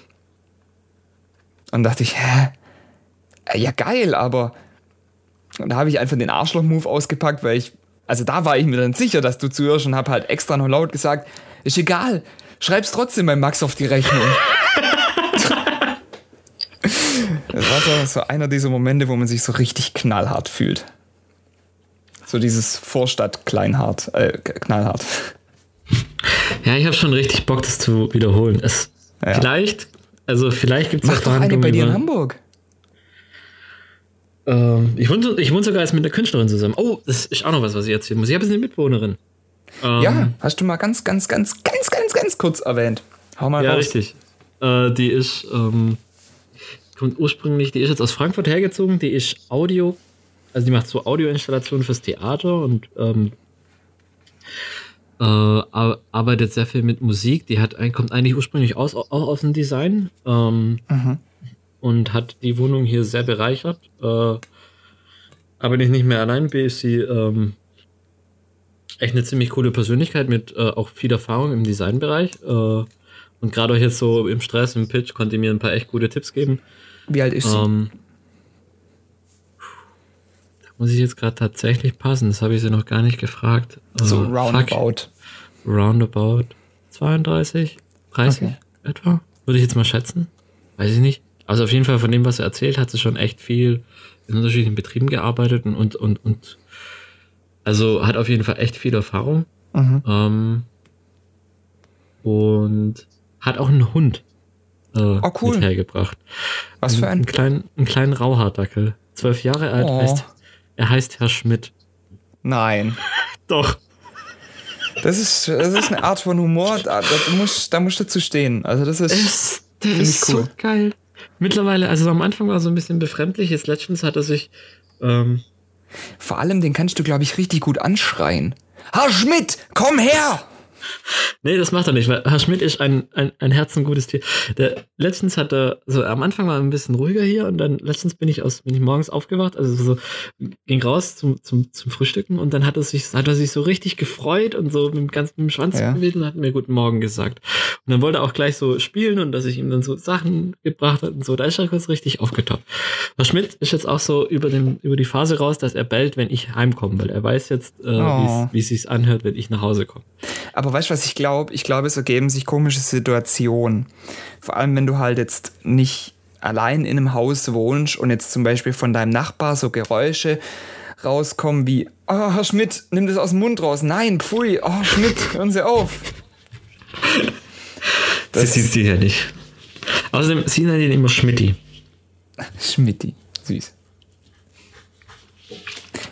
Und dachte ich, hä? Äh, ja, geil, aber und da habe ich einfach den Arschloch-Move ausgepackt, weil ich, also da war ich mir dann sicher, dass du zuhörst und habe halt extra noch laut gesagt, ist egal, schreib's trotzdem bei Max auf die Rechnung. das war so, so einer dieser Momente, wo man sich so richtig knallhart fühlt. So dieses Vorstadt-Kleinhart, äh, knallhart. Ja, ich habe schon richtig Bock, das zu wiederholen. Es, ja. Vielleicht, also vielleicht gibt es doch eine bei dir in Hamburg. Ähm, ich, wohne, ich wohne sogar jetzt mit einer Künstlerin zusammen. Oh, das ist auch noch was, was ich erzählen muss. Ich habe jetzt eine Mitbewohnerin. Ähm, ja, hast du mal ganz, ganz, ganz, ganz, ganz, ganz kurz erwähnt. Hau mal ja, raus. Ja, richtig. Äh, die ist, ähm, kommt ursprünglich, die ist jetzt aus Frankfurt hergezogen. Die ist Audio, also die macht so Audioinstallationen fürs Theater und ähm, äh, arbeitet sehr viel mit Musik. Die hat, kommt eigentlich ursprünglich aus, auch aus dem Design. Ähm, mhm und hat die Wohnung hier sehr bereichert. Äh, aber nicht, nicht mehr allein, B ist sie ähm, echt eine ziemlich coole Persönlichkeit mit äh, auch viel Erfahrung im Designbereich. Äh, Und gerade auch jetzt so im Stress, im Pitch, konnte mir ein paar echt gute Tipps geben. Wie alt ist sie? Ähm, da muss ich jetzt gerade tatsächlich passen. Das habe ich sie noch gar nicht gefragt. so Äh, fuck. roundabout. Roundabout 32, 30 Okay. etwa. Würde ich jetzt mal schätzen. Weiß ich nicht. Also auf jeden Fall von dem, was er erzählt, hat sie schon echt viel in unterschiedlichen Betrieben gearbeitet und, und, und, und also hat auf jeden Fall echt viel Erfahrung. Mhm. Ähm, und hat auch einen Hund äh, Oh, cool. mit hergebracht. Was für einen ein. kleinen, einen kleinen Rauhaardackel. Zwölf Jahre alt, Oh. heißt, er heißt Herr Schmidt. Nein. Doch. Das ist, das ist eine Art von Humor, da, da, musst, da musst du zu stehen. Also, das ist. der Find ist cool. so geil. Mittlerweile, also am Anfang war so ein bisschen befremdlich, jetzt letztens hat er sich, ähm, Vor allem, den kannst du, glaube ich, richtig gut anschreien. Herr Schmidt, komm her! Nee, das macht er nicht, weil Herr Schmidt ist ein, ein, ein herzengutes Tier. Der, letztens hat er, so am Anfang war er ein bisschen ruhiger hier und dann letztens bin ich aus, bin ich morgens aufgewacht, also so, ging raus zum, zum, zum Frühstücken und dann hat er sich, hat er sich so richtig gefreut und so mit dem ganzen dem Schwanz Ja. gewedelt und hat mir guten Morgen gesagt. Und dann wollte er auch gleich so spielen und dass ich ihm dann so Sachen gebracht hat und so, da ist er kurz richtig aufgetoppt. Herr Schmidt ist jetzt auch so über, den, über die Phase raus, dass er bellt, wenn ich heimkomme, weil er weiß jetzt, äh, Oh. wie es sich anhört, wenn ich nach Hause komme. Aber weißt du, was ich glaube? Ich glaube, es ergeben sich komische Situationen. Vor allem, wenn du halt jetzt nicht allein in einem Haus wohnst und jetzt zum Beispiel von deinem Nachbar so Geräusche rauskommen wie, oh, Herr Schmidt, nimm das aus dem Mund raus. Nein, pfui, oh, Schmidt, hören Sie auf. Sie sieht sie ja nicht. Außerdem, sie nennen ihn immer Schmidti. Schmidti, süß.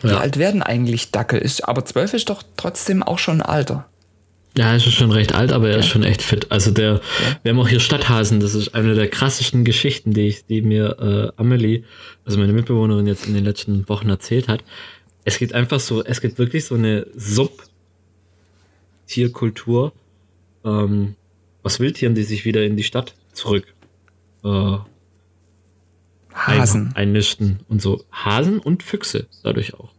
Wie Ja. alt werden eigentlich Dackel? Ist, aber zwölf ist doch trotzdem auch schon ein Alter. Ja, er ist schon recht alt, aber er ist schon echt fit. Also der, wir haben auch hier Stadthasen, das ist eine der krassesten Geschichten, die ich, die mir äh, Amelie, also meine Mitbewohnerin jetzt in den letzten Wochen erzählt hat. Es gibt einfach so, es gibt wirklich so eine Sub-Tierkultur ähm, aus Wildtieren, die sich wieder in die Stadt zurück äh, Hasen. Ein, einnischten und so. Hasen und Füchse dadurch auch.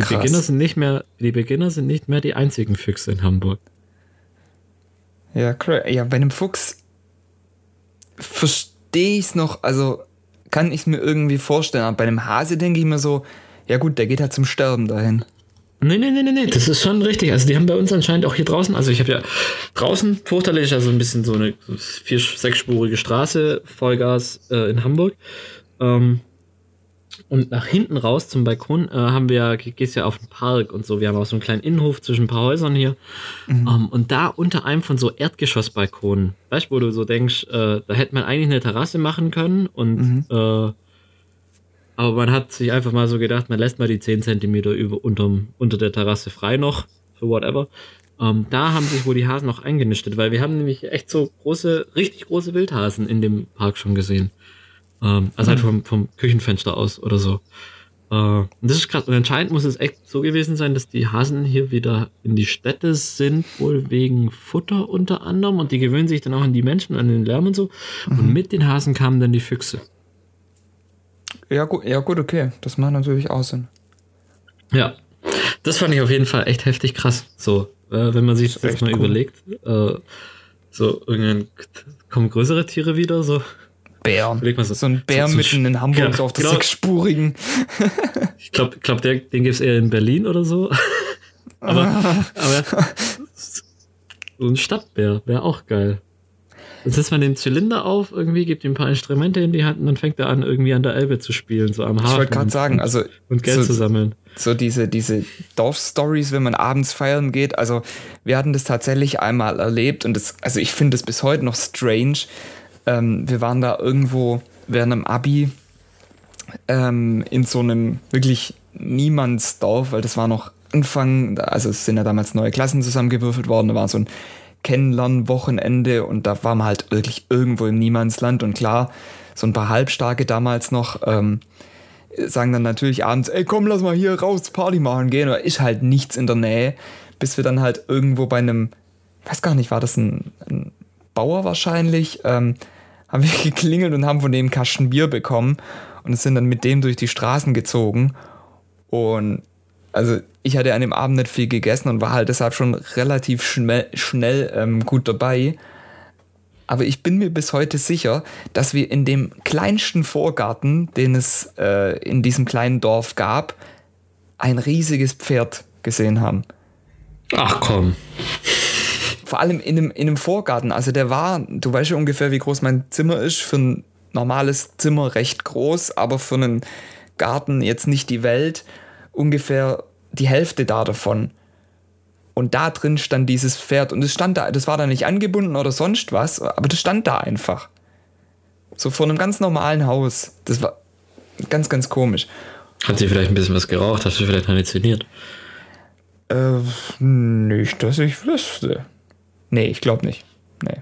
Die Krass. Beginner sind nicht mehr, die Beginner sind nicht mehr die einzigen Füchse in Hamburg. Ja, ja, bei einem Fuchs verstehe ich es noch, also kann ich es mir irgendwie vorstellen. Aber bei einem Hase denke ich mir so, ja gut, der geht halt zum Sterben dahin. Nee, nee, nee, nee, nee, das ist schon richtig. Also die haben bei uns anscheinend auch hier draußen, also ich habe ja draußen fürchterlich, also ein bisschen so eine vier-, sechsspurige Straße, Vollgas äh, in Hamburg. Ähm, und nach hinten raus zum Balkon äh, haben wir gehst ja auf den Park und so. Wir haben auch so einen kleinen Innenhof zwischen ein paar Häusern hier. Ähm, und da unter einem von so Erdgeschossbalkonen, weißt du, wo du so denkst, äh, da hätte man eigentlich eine Terrasse machen können und äh, aber man hat sich einfach mal so gedacht, man lässt mal die 10 Zentimeter über, unterm, unter der Terrasse frei noch, für whatever. Ähm, da haben sich wohl die Hasen noch eingenistet, weil wir haben nämlich echt so große, richtig große Wildhasen in dem Park schon gesehen. Ähm, also halt vom, vom Küchenfenster aus oder so. Äh, und das ist krass. Und anscheinend muss es echt so gewesen sein, dass die Hasen hier wieder in die Städte sind, wohl wegen Futter unter anderem. Und die gewöhnen sich dann auch an die Menschen, an den Lärm und so. Und mit den Hasen kamen dann die Füchse. Ja gut, ja gut, okay. Das macht natürlich auch Sinn. Ja, das fand ich auf jeden Fall echt heftig krass. So, äh, wenn man sich das echt mal cool. überlegt, äh, so irgendwann kommen größere Tiere wieder, so. Bär. Überleg mal so- So ein Bär so- so mitten in Hamburg, Ja, so auf der genau. sechsspurigen. Ich glaube, glaub, den gibt's eher in Berlin oder so. aber, aber so ein Stadtbär wäre auch geil. Dann setzt man den Zylinder auf, irgendwie gibt ihm ein paar Instrumente in die Hand und dann fängt er an, irgendwie an der Elbe zu spielen, so am Hafen. Ich wollte gerade sagen, also und Geld so, zu sammeln. so diese, diese Dorfstories, wenn man abends feiern geht. Also wir hatten das tatsächlich einmal erlebt und das, also ich finde es bis heute noch strange. Ähm, wir waren da irgendwo während einem Abi ähm, in so einem wirklich Niemandsdorf, weil das war noch Anfang, also es sind ja damals neue Klassen zusammengewürfelt worden, da war so ein Kennenlernwochenende und da war man halt wirklich irgendwo im Niemandsland und klar, so ein paar Halbstarke damals noch, ähm, sagen dann natürlich abends, ey komm, lass mal hier raus Party machen gehen, oder ist halt nichts in der Nähe, bis wir dann halt irgendwo bei einem, weiß gar nicht, war das ein, ein Bauer wahrscheinlich, ähm, haben wir geklingelt und haben von dem Kasten Bier bekommen und sind dann mit dem durch die Straßen gezogen und also ich hatte an dem Abend nicht viel gegessen und war halt deshalb schon relativ schnell, schnell ähm, gut dabei. aber ich bin mir bis heute sicher, dass wir in dem kleinsten Vorgarten, den es äh, in diesem kleinen Dorf gab, ein riesiges Pferd gesehen haben. Ach komm. Vor allem in einem, in einem Vorgarten. Also der war, du weißt ja ungefähr, wie groß mein Zimmer ist. Für ein normales Zimmer recht groß, aber für einen Garten jetzt nicht die Welt. Ungefähr die Hälfte da davon. Und da drin stand dieses Pferd. Und es stand da, das war da nicht angebunden oder sonst was, aber das stand da einfach. So vor einem ganz normalen Haus. Das war ganz, ganz komisch. Hat sie vielleicht ein bisschen was geraucht? Hast du vielleicht halluziniert? Äh, nicht, dass ich wüsste. Nee, ich glaube nicht. Nee.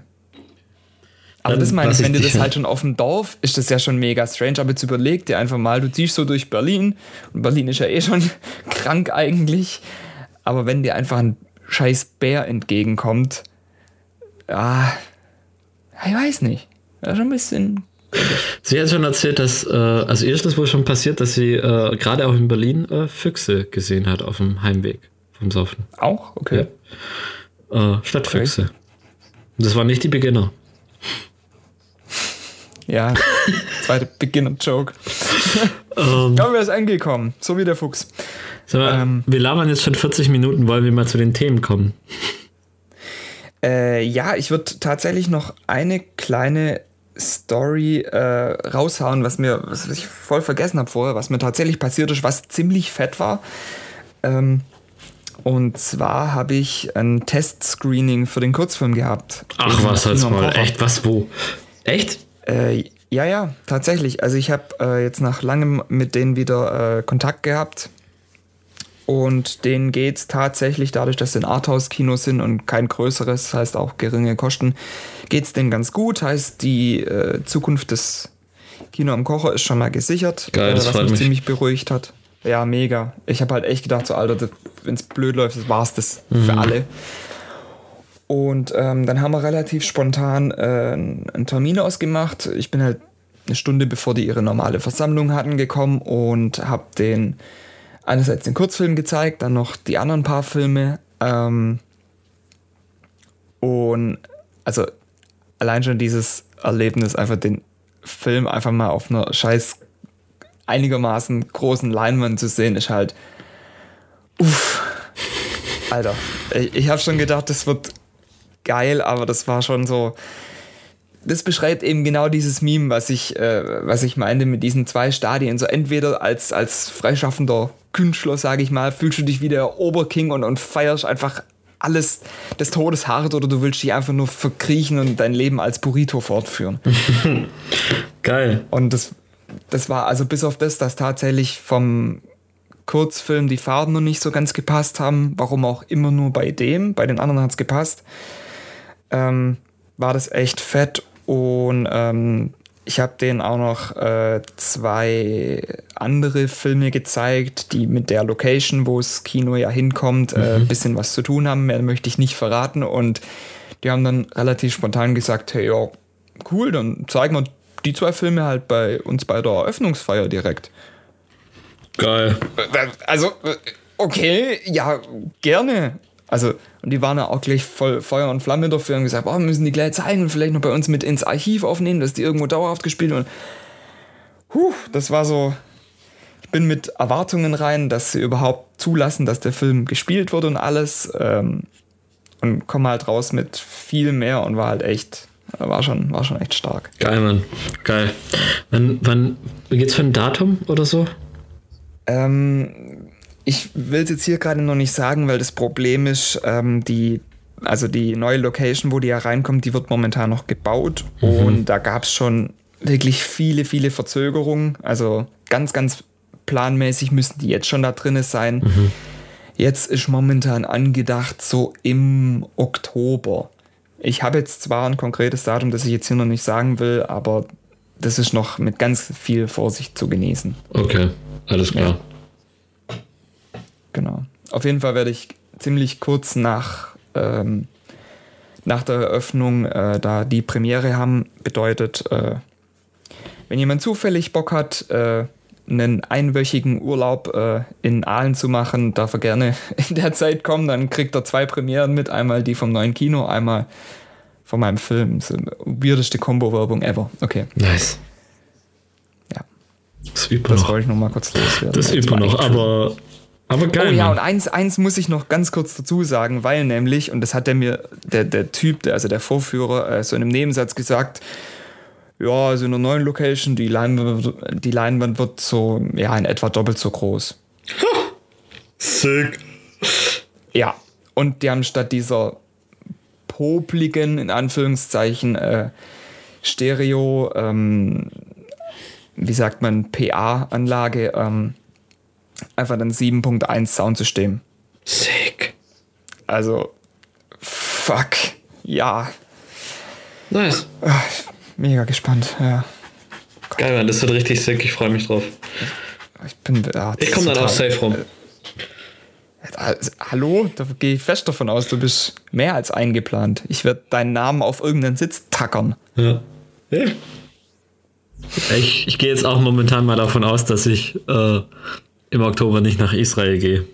Aber Dann das meine ich, wenn du das ja- halt schon auf dem Dorf, ist das ja schon mega strange. Aber jetzt überleg dir einfach mal, du ziehst so durch Berlin und Berlin ist ja eh schon krank eigentlich. Aber wenn dir einfach ein scheiß Bär entgegenkommt, ja, ich weiß nicht. Ja, schon ein bisschen. Sie hat schon erzählt, dass, äh, also ihr ist das wohl schon passiert, dass sie äh, gerade auch in Berlin äh, Füchse gesehen hat auf dem Heimweg vom Saufen. Auch? Okay. Äh, Stadtfüchse. Und Das waren nicht die Beginner. Ja, zweite Beginner-Joke. Ähm, Aber wer ist angekommen? So wie der Fuchs. mal, Ähm. wir labern jetzt schon 40 Minuten, wollen wir mal zu den Themen kommen. Äh, ja, ich würde tatsächlich noch eine kleine Story äh, raushauen, was mir, was ich voll vergessen habe vorher, was mir tatsächlich passiert ist, was ziemlich fett war. Ähm, und zwar habe ich ein Testscreening für den Kurzfilm gehabt. Ach was, am mal. Kocher. Echt, was, wo? Echt? Äh, ja, ja, tatsächlich. Also ich habe äh, jetzt nach langem mit denen wieder äh, Kontakt gehabt. Und denen geht es tatsächlich, dadurch, dass sie ein Arthouse-Kino sind und kein größeres, heißt auch geringe Kosten, geht es denen ganz gut. Heißt, die äh, Zukunft des Kino am Kocher ist schon mal gesichert, Geil, das was mich. ziemlich beruhigt hat. Ja, mega. Ich habe halt echt gedacht, so Alter, wenn es blöd läuft, das war's das für alle. Und ähm, dann haben wir relativ spontan äh, einen Termin ausgemacht. Ich bin halt eine Stunde bevor die ihre normale Versammlung hatten gekommen und habe den einerseits den Kurzfilm gezeigt, dann noch die anderen paar Filme. Ähm, und also allein schon dieses Erlebnis, einfach den Film einfach mal auf einer scheiß einigermaßen großen Leinwand zu sehen, ist halt. Uff. Alter, ich, ich habe schon gedacht, das wird geil, aber das war schon so. Das beschreibt eben genau dieses Meme, was ich, äh, was ich meinte mit diesen zwei Stadien. So entweder als, als freischaffender Künstler, sage ich mal, fühlst du dich wie der Oberking und, und feierst einfach alles des Todes hart oder du willst dich einfach nur verkriechen und dein Leben als Burrito fortführen. Geil. Und das, das war also bis auf das, dass tatsächlich vom Kurzfilm die Farben noch nicht so ganz gepasst haben, warum auch immer nur bei dem, bei den anderen hat es gepasst, ähm, war das echt fett und ähm, ich habe denen auch noch äh, zwei andere Filme gezeigt, die mit der Location, wo das Kino ja hinkommt, äh, ein bisschen was zu tun haben. Mehr möchte ich nicht verraten. Und die haben dann relativ spontan gesagt, hey, ja, cool, dann zeigen wir die zwei Filme halt bei uns bei der Eröffnungsfeier direkt. Geil. Also, okay, ja, gerne. Also, und die waren ja auch gleich voll Feuer und Flamme dafür und gesagt, wir müssen die gleich zeigen und vielleicht noch bei uns mit ins Archiv aufnehmen, dass die irgendwo dauerhaft gespielt werden. Puh, das war so. Ich bin mit Erwartungen rein, dass sie überhaupt zulassen, dass der Film gespielt wird und alles. Ähm, und komme halt raus mit viel mehr und war halt echt, war schon, war schon echt stark. Geil, Mann. Geil. Wann, wann geht's für ein Datum oder so? Ähm, ich will es jetzt hier gerade noch nicht sagen, weil das Problem ist, ähm, die, also die neue Location, wo die ja reinkommt, die wird momentan noch gebaut und da gab es schon wirklich viele, viele Verzögerungen. Also ganz, ganz planmäßig müssen die jetzt schon da drin sein. Jetzt ist momentan angedacht so im Oktober. Ich habe jetzt zwar ein konkretes Datum, das ich jetzt hier noch nicht sagen will, aber das ist noch mit ganz viel Vorsicht zu genießen. Okay, alles klar. Genau. Auf jeden Fall werde ich ziemlich kurz nach, ähm, nach der Eröffnung äh, da die Premiere haben. Bedeutet, äh, wenn jemand zufällig Bock hat, äh, einen einwöchigen Urlaub äh, in Aalen zu machen, darf er gerne in der Zeit kommen. Dann kriegt er zwei Premieren mit. Einmal die vom neuen Kino, einmal von meinem Film. So weirdeste Combo-Werbung ever. Okay. Nice. Ja. Das übt Das noch. wollte ich noch mal kurz loswerden. Das übt man noch, aber, aber Oh geil. ja, Mann. und eins, eins muss ich noch ganz kurz dazu sagen, weil nämlich, und das hat der mir, der, der Typ, der, also der Vorführer, äh, so in einem Nebensatz gesagt, ja, also in einer neuen Location, die Leinwand, die Leinwand wird so, ja, in etwa doppelt so groß. Sick. Ja, und die haben statt dieser popligen, in Anführungszeichen, äh, Stereo, ähm, wie sagt man, PA-Anlage, ähm, einfach dann 7.1 Soundsystem. Sick. Also, fuck, ja, Nice. Mega gespannt, ja. Geil, Mann, das wird richtig sick. Ich freue mich drauf. Ich bin, ja, das Ich komme dann auch safe rum. Äh, Hallo, da gehe ich fest davon aus, du bist mehr als eingeplant. Ich werde deinen Namen auf irgendeinen Sitz tackern. Ja. ja. Ich, ich gehe jetzt auch momentan mal davon aus, dass ich äh, im Oktober nicht nach Israel gehe.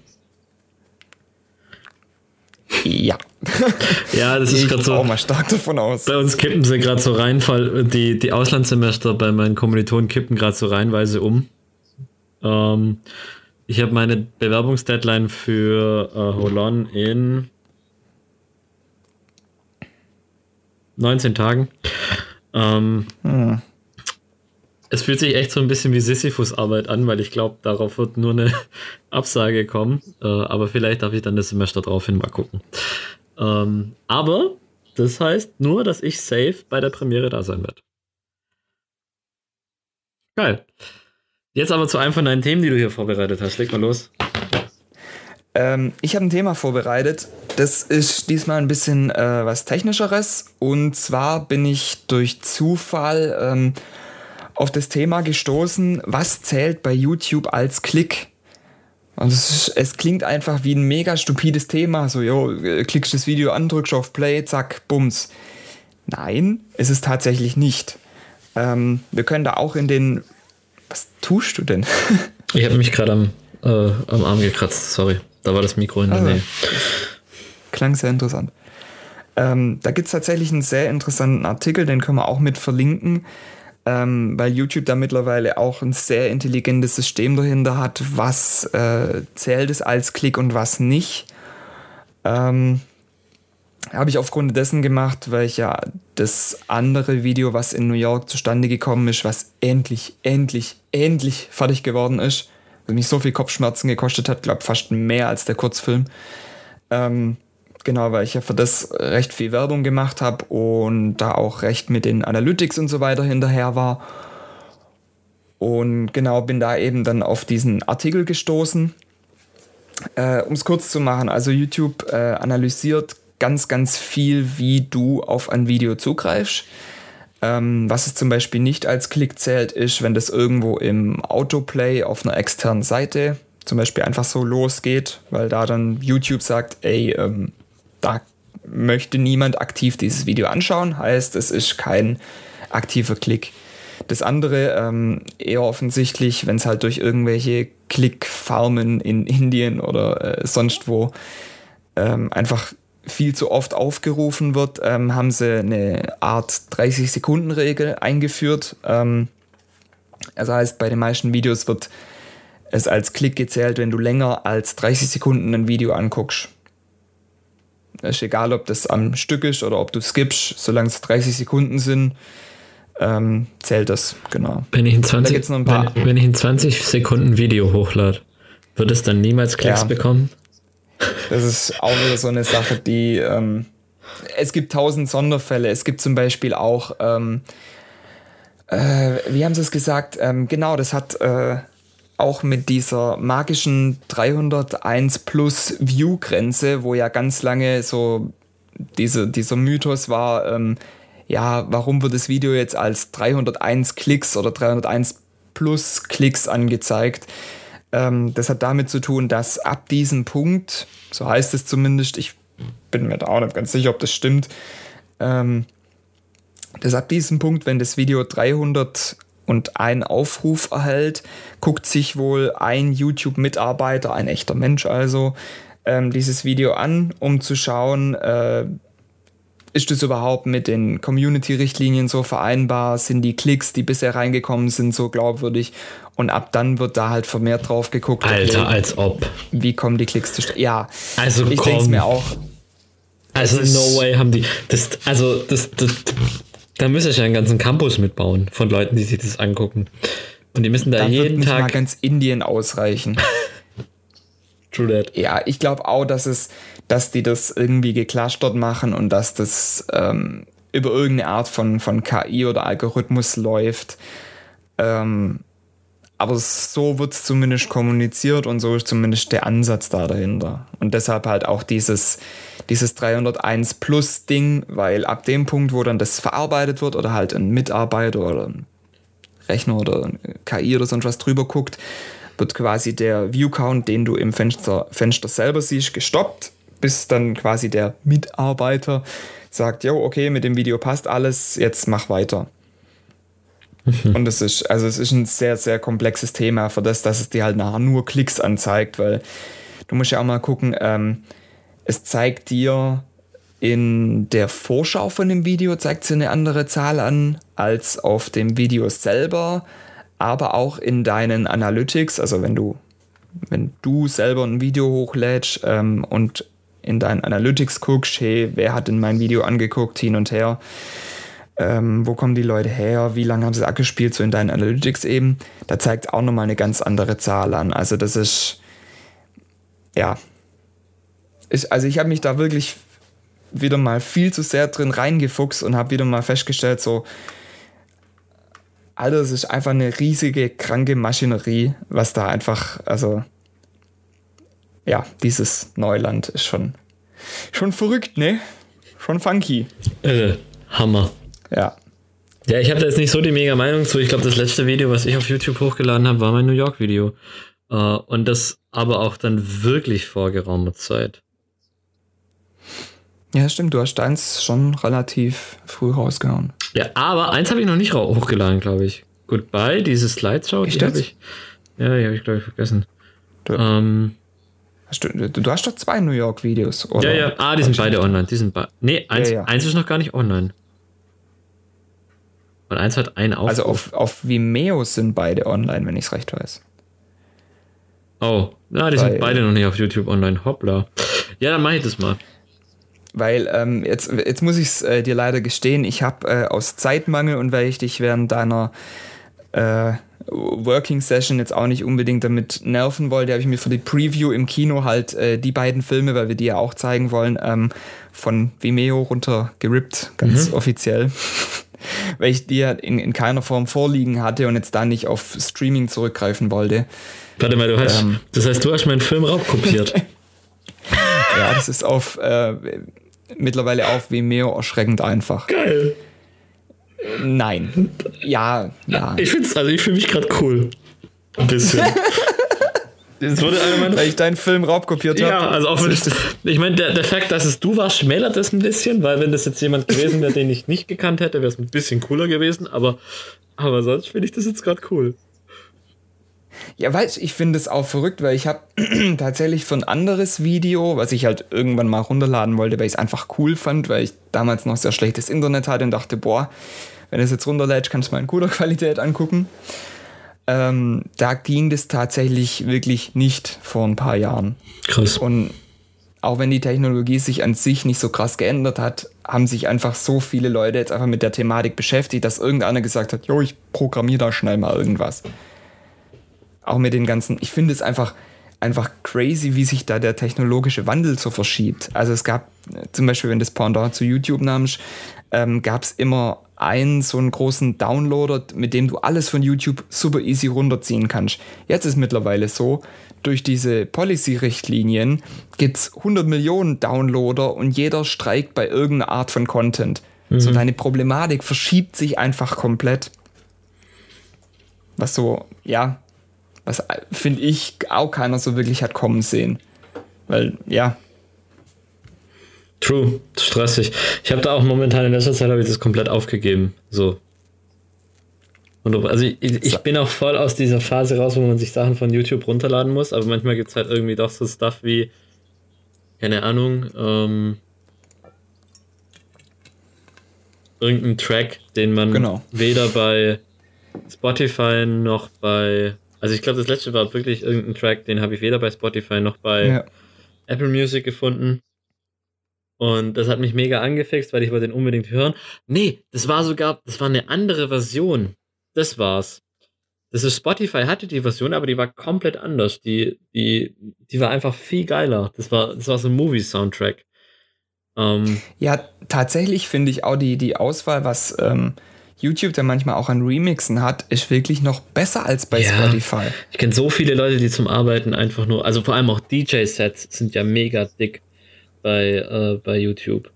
Ja, Ja, das ist ich gerade so. auch mal stark davon aus. Bei uns kippen sie gerade so rein, die, die Auslandssemester bei meinen Kommilitonen kippen gerade so reihenweise um. Ähm, ich habe meine Bewerbungsdeadline für äh, Holon in 19 Tagen. Ähm, Es fühlt sich echt so ein bisschen wie Sisyphus-Arbeit an, weil ich glaube, darauf wird nur eine Absage kommen. Äh, aber vielleicht darf ich dann das Semester drauf hin mal gucken. Ähm, aber das heißt nur, dass ich safe bei der Premiere da sein werde. Geil. Jetzt aber zu einem von deinen Themen, die du hier vorbereitet hast. Leg mal los. Ähm, ich habe ein Thema vorbereitet. Das ist diesmal ein bisschen äh, was Technischeres. Und zwar bin ich durch Zufall ähm, auf das Thema gestoßen, was zählt bei YouTube als Klick? Und es, ist, es klingt einfach wie ein mega stupides Thema. So, jo, äh, klickst das Video an, drückst auf Play, zack, bums. Nein, ist es tatsächlich nicht. Ähm, wir können da auch in den. Was tust du denn? Ich habe mich gerade am, äh, am Arm gekratzt. Sorry. Da war das Mikro in der Ah. Nähe. Klang sehr interessant. Ähm, da gibt es tatsächlich einen sehr interessanten Artikel, den können wir auch mit verlinken, ähm, weil YouTube da mittlerweile auch ein sehr intelligentes System dahinter hat, was äh, zählt es als Klick und was nicht. Ähm, Habe ich aufgrund dessen gemacht, weil ich ja das andere Video, was in New York zustande gekommen ist, was endlich, endlich, endlich fertig geworden ist, was mich so viel Kopfschmerzen gekostet hat, glaube fast mehr als der Kurzfilm. Ähm, genau, weil ich ja für das recht viel Werbung gemacht habe und da auch recht mit den Analytics und so weiter hinterher war. Und genau, bin da eben dann auf diesen Artikel gestoßen. Äh, um es kurz zu machen, also YouTube äh, analysiert ganz, ganz viel, wie du auf ein Video zugreifst. Ähm, was es zum Beispiel nicht als Klick zählt, ist, wenn das irgendwo im Autoplay auf einer externen Seite zum Beispiel einfach so losgeht, weil da dann YouTube sagt, ey, ähm, da möchte niemand aktiv dieses Video anschauen, heißt, es ist kein aktiver Klick. Das andere ähm, eher offensichtlich, wenn es halt durch irgendwelche Klickfarmen in Indien oder äh, sonst wo ähm, einfach viel zu oft aufgerufen wird, ähm, haben sie eine Art 30-Sekunden-Regel eingeführt. Ähm, das heißt, bei den meisten Videos wird es als Klick gezählt, wenn du länger als 30 Sekunden ein Video anguckst. Ist egal, ob das am Stück ist oder ob du skippst, solange es 30 Sekunden sind, ähm, zählt das, genau. Wenn ich in Da 20, gibt's noch ein paar- wenn, wenn ich in 20 Sekunden Video hochlade, wird es dann niemals Klicks Ja. bekommen? Das ist auch wieder so eine Sache, die. Ähm, es gibt tausend Sonderfälle. Es gibt zum Beispiel auch. Ähm, äh, wie haben sie es gesagt? Ähm, genau, das hat äh, auch mit dieser magischen 301 plus View-Grenze, wo ja ganz lange so diese, dieser Mythos war, ähm, ja, warum wird das Video jetzt als 301 Klicks oder 301 plus Klicks angezeigt? Ähm, das hat damit zu tun, dass ab diesem Punkt, so heißt es zumindest, ich bin mir da auch nicht ganz sicher, ob das stimmt, ähm, dass ab diesem Punkt, wenn das Video 300 und ein Aufruf erhält, guckt sich wohl ein YouTube-Mitarbeiter, ein echter Mensch also, ähm, dieses Video an, um zu schauen, äh, ist das überhaupt mit den Community-Richtlinien so vereinbar? Sind die Klicks, die bisher reingekommen sind, so glaubwürdig? Und ab dann wird da halt vermehrt drauf geguckt. Alter, okay, als ob. Wie kommen die Klicks zustande? Ja, also ich denke mir auch. Also no way haben die. Das, also das, das, da müsste ich ja einen ganzen Campus mitbauen von Leuten, die sich das angucken. Und die müssen da, da jeden wird Tag. Mal ganz Indien ausreichen. True that. Ja, ich glaube auch, dass es, dass die das irgendwie geclustert machen und dass das ähm, über irgendeine Art von, von KI oder Algorithmus läuft. Ähm, aber so wird es zumindest kommuniziert und so ist zumindest der Ansatz da dahinter. Und deshalb halt auch dieses, dieses 301 Plus Ding, weil ab dem Punkt, wo dann das verarbeitet wird oder halt ein Mitarbeiter oder ein Rechner oder ein KI oder sonst was drüber guckt, wird quasi der View-Count, den du im Fenster, Fenster selber siehst, gestoppt, bis dann quasi der Mitarbeiter sagt, jo, okay, mit dem Video passt alles, jetzt mach weiter. Und es ist, also es ist ein sehr, sehr komplexes Thema für das, dass es dir halt nachher nur Klicks anzeigt, weil du musst ja auch mal gucken, ähm, es zeigt dir in der Vorschau von dem Video zeigt sie eine andere Zahl an als auf dem Video selber, aber auch in deinen Analytics, also wenn du, wenn du selber ein Video hochlädst ähm, und in deinen Analytics guckst, hey, wer hat denn mein Video angeguckt, hin und her, ähm, wo kommen die Leute her, wie lange haben sie abgespielt, so in deinen Analytics eben, da zeigt auch nochmal eine ganz andere Zahl an. Also das ist, ja, ich, also ich habe mich da wirklich wieder mal viel zu sehr drin reingefuchst und habe wieder mal festgestellt, so, Alter, es ist einfach eine riesige, kranke Maschinerie, was da einfach, also, ja, dieses Neuland ist schon, schon verrückt, ne? Schon funky. Irre, Hammer. Ja. Ja, ich habe da jetzt nicht so die mega Meinung zu. Ich glaube, das letzte Video, was ich auf YouTube hochgeladen habe, war mein New York-Video. Uh, und das aber auch dann wirklich vor geraumer Zeit. Ja, stimmt. Du hast eins schon relativ früh rausgehauen. Ja, aber eins habe ich noch nicht hochgeladen, glaube ich. Goodbye, diese Slideshow, die habe ich. Ja, die habe ich, glaube ich, vergessen. Du, ähm, hast du, du, hast doch zwei New York-Videos, oder? Ja, ja. Ah, die sind beide online. Die sind be nee, eins, ja, ja. eins ist noch gar nicht online. Und eins hat einen Aufruf. Also auf, auf Vimeo sind beide online, wenn ich es recht weiß. Oh, na, die Weil, sind beide noch nicht auf YouTube online. Hoppla. Ja, dann mache ich das mal. Weil ähm, jetzt, jetzt muss ich es äh, dir leider gestehen, ich habe äh, aus Zeitmangel und weil ich dich während deiner äh, Working Session jetzt auch nicht unbedingt damit nerven wollte, habe ich mir für die Preview im Kino halt äh, die beiden Filme, weil wir die ja auch zeigen wollen, ähm, von Vimeo runter gerippt, ganz mhm. offiziell. weil ich die in, in keiner Form vorliegen hatte und jetzt da nicht auf Streaming zurückgreifen wollte. Warte mal, du hast, ähm, das heißt, du hast meinen Film raubkopiert. ja, das ist auf äh, mittlerweile auf Vimeo erschreckend einfach. Geil. Nein. Ja, ja. Ich finde also ich fühle mich gerade cool. Ein bisschen. Das wurde Weil ich deinen Film raubkopiert habe. Ja, also auch wenn ich, ich meine, der, der Fakt, dass es du warst, schmälert es ein bisschen, weil wenn das jetzt jemand gewesen wäre, den ich nicht gekannt hätte, wäre es ein bisschen cooler gewesen, aber, aber sonst finde ich das jetzt gerade cool. Ja, weißt ich finde es auch verrückt, weil ich habe tatsächlich für ein anderes Video, was ich halt irgendwann mal runterladen wollte, weil ich es einfach cool fand, weil ich damals noch sehr schlechtes Internet hatte und dachte, boah, wenn du es jetzt runterlädst, kannst du mal in guter Qualität angucken. Ähm, da ging das tatsächlich wirklich nicht vor ein paar Jahren. Krass. Und auch wenn die Technologie sich an sich nicht so krass geändert hat, haben sich einfach so viele Leute jetzt einfach mit der Thematik beschäftigt, dass irgendeiner gesagt hat, jo, ich programmiere da schnell mal irgendwas. Auch mit den ganzen, ich finde es einfach, einfach crazy, wie sich da der technologische Wandel so verschiebt. Also es gab zum Beispiel, wenn das Pendant zu YouTube nahmst, ähm, gab es immer einen so einen großen Downloader, mit dem du alles von YouTube super easy runterziehen kannst. Jetzt ist mittlerweile so, durch diese Policy-Richtlinien gibt es 100 Millionen Downloader und jeder streikt bei irgendeiner Art von Content. Mhm. So deine Problematik verschiebt sich einfach komplett. Was so, ja, was finde ich auch keiner so wirklich hat kommen sehen. Weil, ja. True, stressig. Ich habe da auch momentan in letzter Zeit habe ich das komplett aufgegeben. So. Und also ich, ich, bin auch voll aus dieser Phase raus, wo man sich Sachen von YouTube runterladen muss, aber manchmal gibt es halt irgendwie doch so Stuff wie, keine Ahnung, ähm, irgendein Track, den man Genau. weder bei Spotify noch bei. Also ich glaube, das letzte war wirklich irgendein Track, den habe ich weder bei Spotify noch bei Ja. Apple Music gefunden. Und das hat mich mega angefixt, weil ich wollte den unbedingt hören. Nee, das war sogar, das war eine andere Version. Das war's. Das ist Spotify hatte die Version, aber die war komplett anders. Die, die, die war einfach viel geiler. Das war, das war so ein Movie-Soundtrack. Ähm, Ja, tatsächlich finde ich auch die, die Auswahl, was ähm, YouTube da manchmal auch an Remixen hat, ist wirklich noch besser als bei Ja. Spotify. ich kenne so viele Leute, die zum Arbeiten einfach nur, also vor allem auch DJ-Sets sind ja mega dick bei, äh, bei YouTube.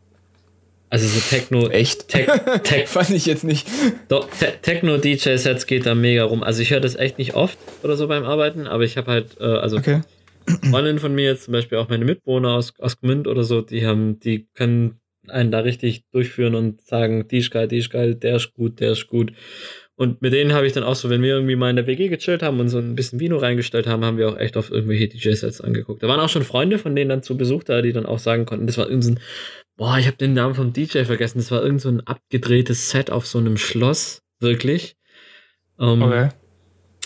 Also so Techno, Echt? Tech, Tech, Fand ich jetzt nicht. Doch, Te Techno-DJ-Sets geht da mega rum. Also ich höre das echt nicht oft oder so beim Arbeiten, aber ich habe halt, äh, also Okay. Freundinnen von mir jetzt zum Beispiel auch meine Mitbewohner aus, aus Gmünd oder so, die haben, die können einen da richtig durchführen und sagen, die ist geil, die ist geil, der ist gut, der ist gut. Und mit denen habe ich dann auch so, wenn wir irgendwie mal in der WG gechillt haben und so ein bisschen Vino reingestellt haben, haben wir auch echt auf irgendwelche DJ-Sets angeguckt. Da waren auch schon Freunde von denen dann zu Besuch da, die dann auch sagen konnten, das war irgend so ein, boah, ich habe den Namen vom DJ vergessen, das war irgend so ein abgedrehtes Set auf so einem Schloss, wirklich. Ähm, Okay.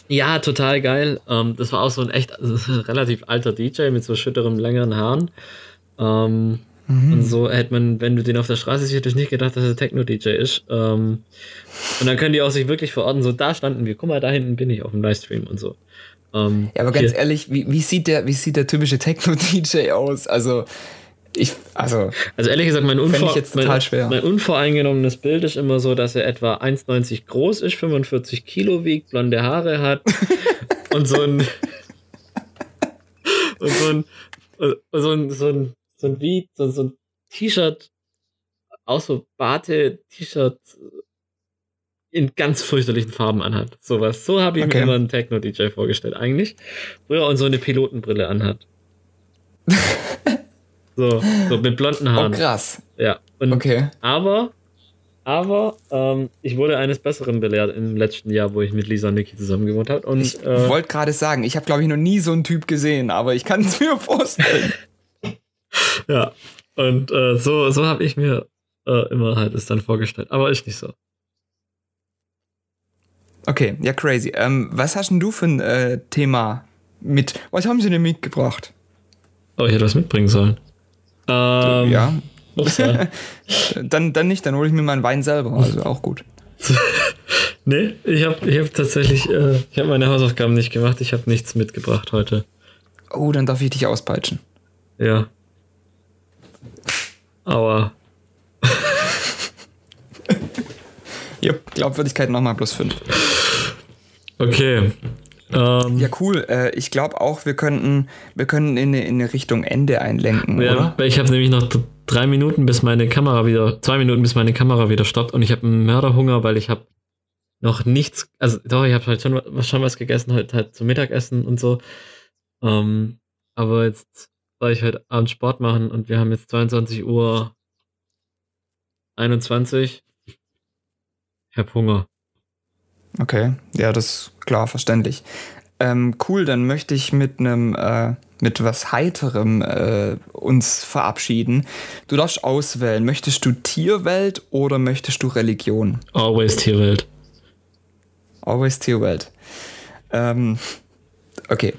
ja, total geil. Ähm, das war auch so ein echt also, relativ alter DJ mit so schütterem, längeren Haaren. Ähm, Mhm. Und so hätte man, wenn du den auf der Straße siehst, hättest du nicht gedacht, dass er Techno-DJ ist. Ähm, und dann können die auch sich wirklich verorten, so da standen wir, guck mal, da hinten bin ich auf dem Livestream und so. Ähm, Ja, aber ganz hier- ehrlich, wie, wie, sieht der, wie sieht der typische Techno-DJ aus? Also, ich, also, Also ehrlich gesagt, mein, unvor ich mein, mein unvoreingenommenes Bild ist immer so, dass er etwa 1,90 groß ist, 45 Kilo wiegt, blonde Haare hat und so ein und so ein und so ein so ein so ein wie so, so ein T-Shirt auch so Barte T-Shirt in ganz fürchterlichen Farben anhat. Sowas. So habe ich Okay. mir immer einen Techno-DJ vorgestellt, eigentlich. Früher und so eine Pilotenbrille anhat. so, so mit blonden oh Haaren. krass. Ja. Und, Okay. Aber, aber ähm, ich wurde eines Besseren belehrt im letzten Jahr, wo ich mit Lisa und Niki zusammen gewohnt habe. Und Ich äh, wollte gerade sagen, ich habe, glaube ich, noch nie so einen Typ gesehen, aber ich kann es mir vorstellen. ja. Und äh, so, so habe ich mir äh, immer halt es dann vorgestellt. Aber ist nicht so. Okay, ja, crazy. Ähm, was hast denn du für ein äh, Thema mit? Was haben sie denn mitgebracht? Oh, ich hätte was mitbringen sollen. Ähm, ja, ups, ja. dann, dann nicht, dann hole ich mir meinen Wein selber, also auch gut. nee, ich habe ich hab tatsächlich, äh, ich habe meine Hausaufgaben nicht gemacht. Ich habe nichts mitgebracht heute. Oh, dann darf ich dich auspeitschen. Ja. Aua. Yep, Glaubwürdigkeit nochmal plus 5. Okay. Ähm, Ja, cool. Äh, ich glaube auch, wir könnten, wir können in eine, in eine Richtung Ende einlenken, Ja, oder? ich habe nämlich noch drei Minuten, bis meine Kamera wieder, zwei Minuten, bis meine Kamera wieder stoppt und ich habe einen Mörderhunger, weil ich habe noch nichts, also doch, ich habe halt schon, schon was gegessen, heute halt zum Mittagessen und so. Ähm, aber jetzt soll ich heute Abend Sport machen und wir haben jetzt 22 Uhr 21. Ich habe Hunger. Okay, ja, das ist klar, verständlich. Ähm, cool, dann möchte ich mit einem, äh, mit was Heiterem äh, uns verabschieden. Du darfst auswählen, möchtest du Tierwelt oder möchtest du Religion? Always Tierwelt. Always Tierwelt. Ähm, okay.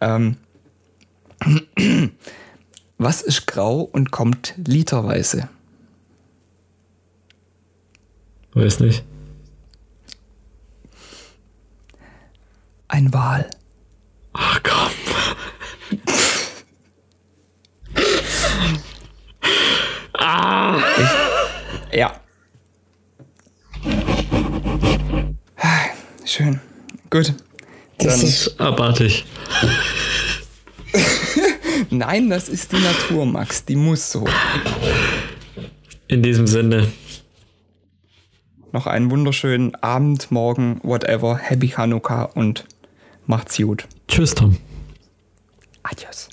Ähm, was ist grau und kommt literweise? Weiß nicht. Ein Wal. Ach komm. ah! Ja. Schön. Gut. Das Dann, ist abartig. nein, das ist die Natur, Max. Die muss so. In diesem Sinne. Noch einen wunderschönen Abend, Morgen, whatever. Happy Hanukkah und macht's gut. Tschüss, Tom. Adios.